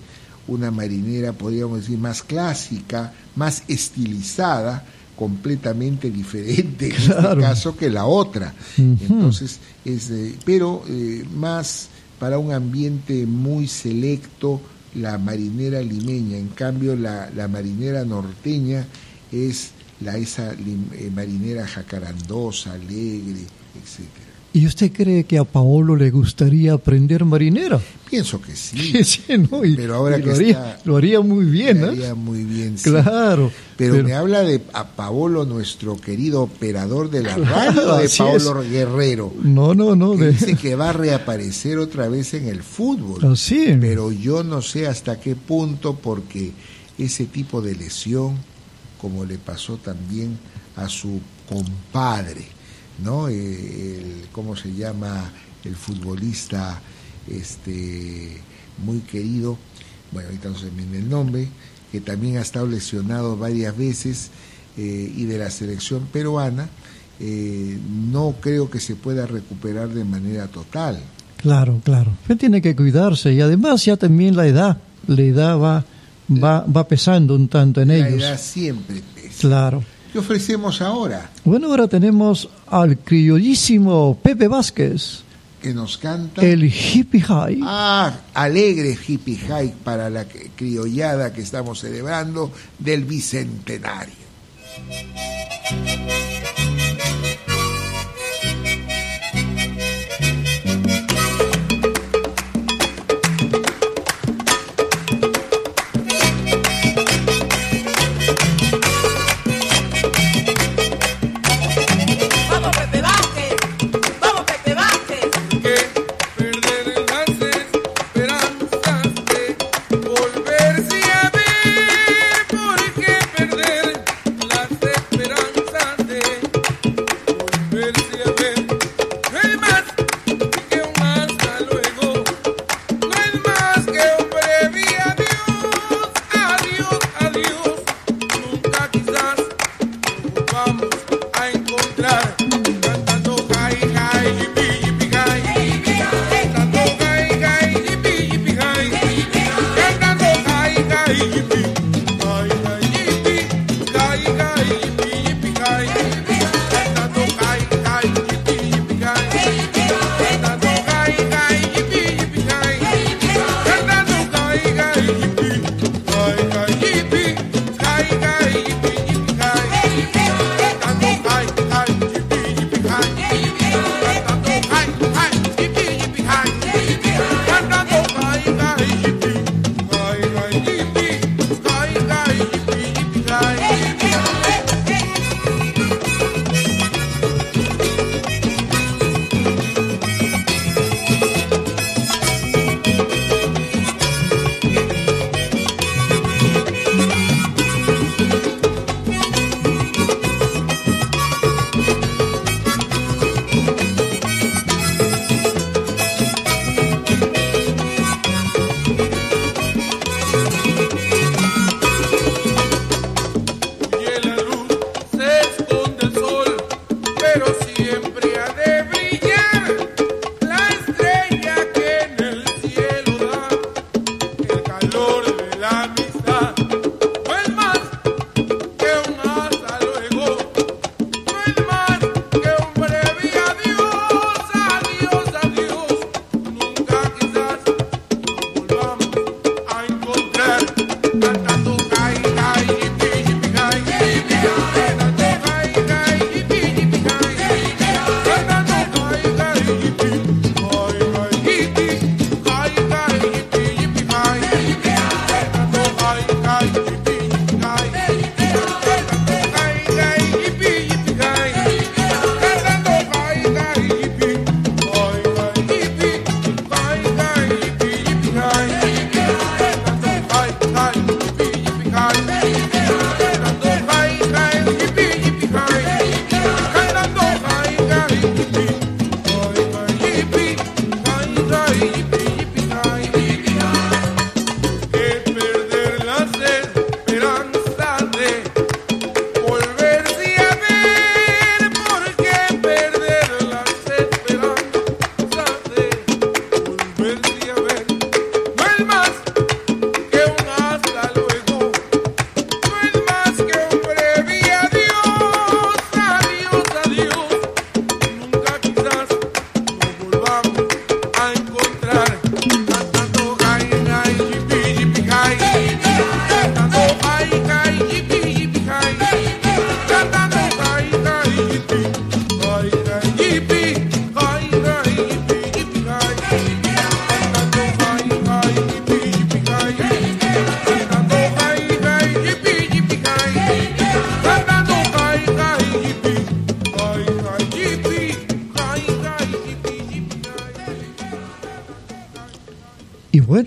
una marinera, podríamos decir, más clásica, más estilizada, completamente diferente en este caso que la otra. Entonces, es, eh, pero eh, más para un ambiente muy selecto, la marinera limeña. En cambio, la, la marinera norteña es la esa lim- eh, marinera jacarandosa, alegre, etcétera. ¿Y usted cree que a Paolo le gustaría aprender marinera? Pienso que sí. *laughs* Sí, ¿no? Y- Pero ahora y que lo, haría, está- lo haría muy bien, Me ¿eh? haría muy bien. sí. Claro. Pero, me habla de a Paolo, nuestro querido operador de la radio, de Paolo Guerrero. No, no, no. que de- dice que va a reaparecer otra vez en el fútbol. Así. Pero yo no sé hasta qué punto, porque ese tipo de lesión, como le pasó también a su compadre, ¿no? Eh, el, ¿Cómo se llama? El futbolista este, muy querido, bueno, ahorita no se me viene el nombre, que también ha estado lesionado varias veces eh, y de la selección peruana, eh, no creo que se pueda recuperar de manera total. Claro, claro. Usted tiene que cuidarse y además ya también la edad, la edad va, va, va pesando un tanto en La ellos. edad siempre pesa. Claro. ¿Qué ofrecemos ahora? Bueno, ahora tenemos al criollísimo Pepe Vázquez, Que nos canta. el hippie high. Ah, alegre hippie high para la criollada que estamos celebrando del bicentenario.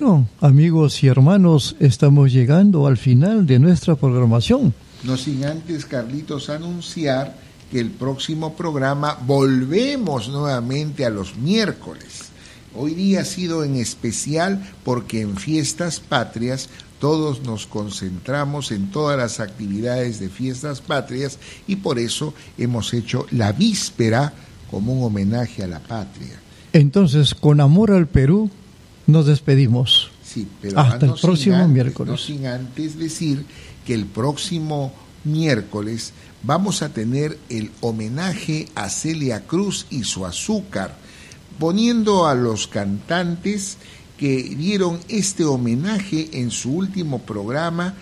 Bueno, amigos y hermanos, estamos llegando al final de nuestra programación. No sin antes, Carlitos, anunciar que el próximo programa volvemos nuevamente a los miércoles. Hoy día ha sido en especial porque en fiestas patrias todos nos concentramos en todas las actividades de fiestas patrias y por eso hemos hecho la víspera como un homenaje a la patria. Entonces, con amor al Perú, nos despedimos. Sí, pero Hasta no el próximo antes- miércoles. No sin antes decir que el próximo miércoles vamos a tener el homenaje a Celia Cruz y su azúcar, poniendo a los cantantes que dieron este homenaje en su último programa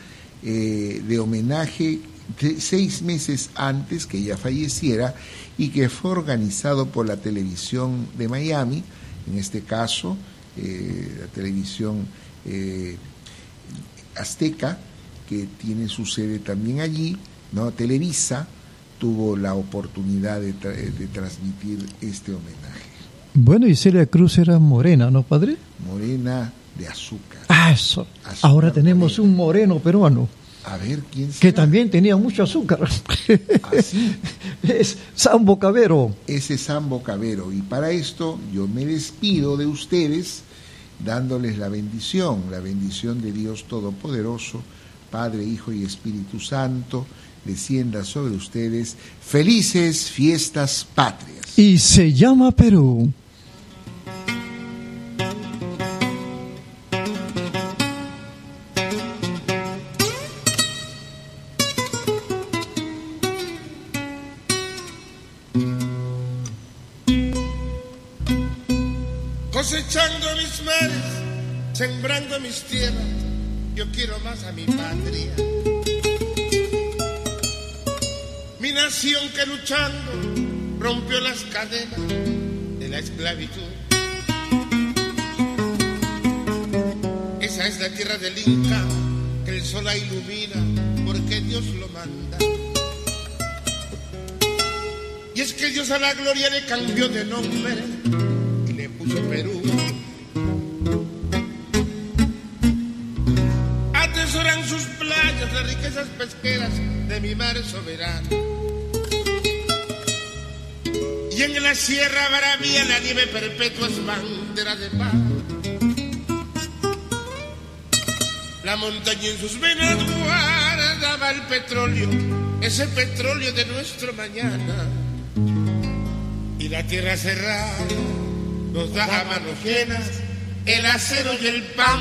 eh, de homenaje de seis meses antes que ella falleciera y que fue organizado por la televisión de Miami, en este caso eh, la televisión eh, azteca, que tiene su sede también allí, ¿no? Televisa tuvo la oportunidad de, tra- de transmitir este homenaje. Bueno, y Celia Cruz era morena, ¿no, padre? Morena de azúcar. Ah, eso. Azúcar Ahora tenemos un moreno peruano A ver quién que también tenía mucho azúcar. *laughs* es Sambo Cabero. ese Sambo Cabero. Y para esto yo me despido de ustedes dándoles la bendición, la bendición de Dios Todopoderoso, Padre, Hijo y Espíritu Santo, descienda sobre ustedes. Felices fiestas patrias. Y se llama Perú. Sembrando mis tierras, yo quiero más a mi patria. Mi nación que luchando rompió las cadenas de la esclavitud. Esa es la tierra del Inca, que el sol la ilumina porque Dios lo manda. Y es que Dios a la gloria le cambió de nombre y le puso Perú. Atesoran sus playas las riquezas pesqueras de mi mar soberano. Y en la sierra bravía la nieve perpetua es bandera de paz. La montaña en sus venas guardaba el petróleo, ese petróleo de nuestro mañana. Y la tierra cerrada nos da a manos llenas el acero y el pan.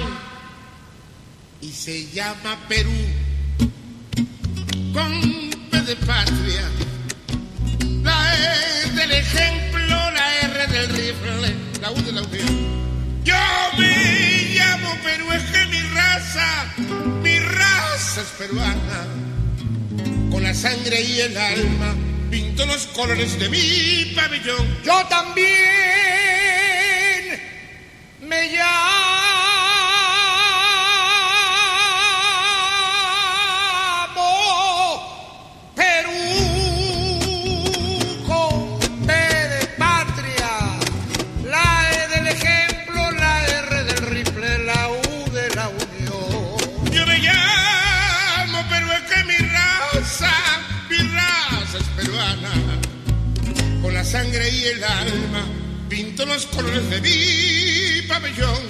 Y se llama Perú, con P de patria. La E del ejemplo, la R del rifle, la U de la unión. Yo me llamo Perú, es que mi raza, mi raza es peruana. Con la sangre y el alma pinto los colores de mi pabellón. Yo también me llamo sangre y el alma pinto los colores de mi pabellón.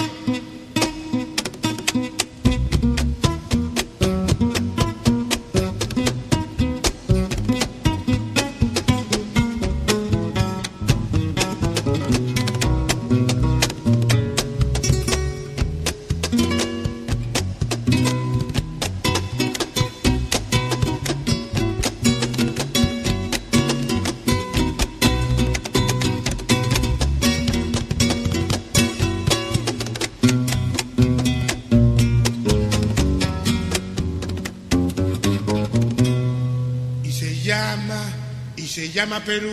Llama Perú,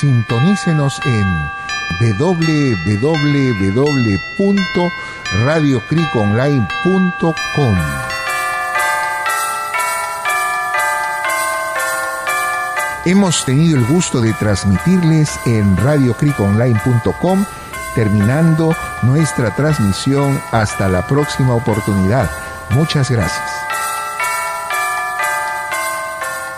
Sintonícenos en www.radiocreekonline.com. Hemos tenido el gusto de transmitirles en radiocreekonline.com, terminando nuestra transmisión hasta la próxima oportunidad. Muchas gracias.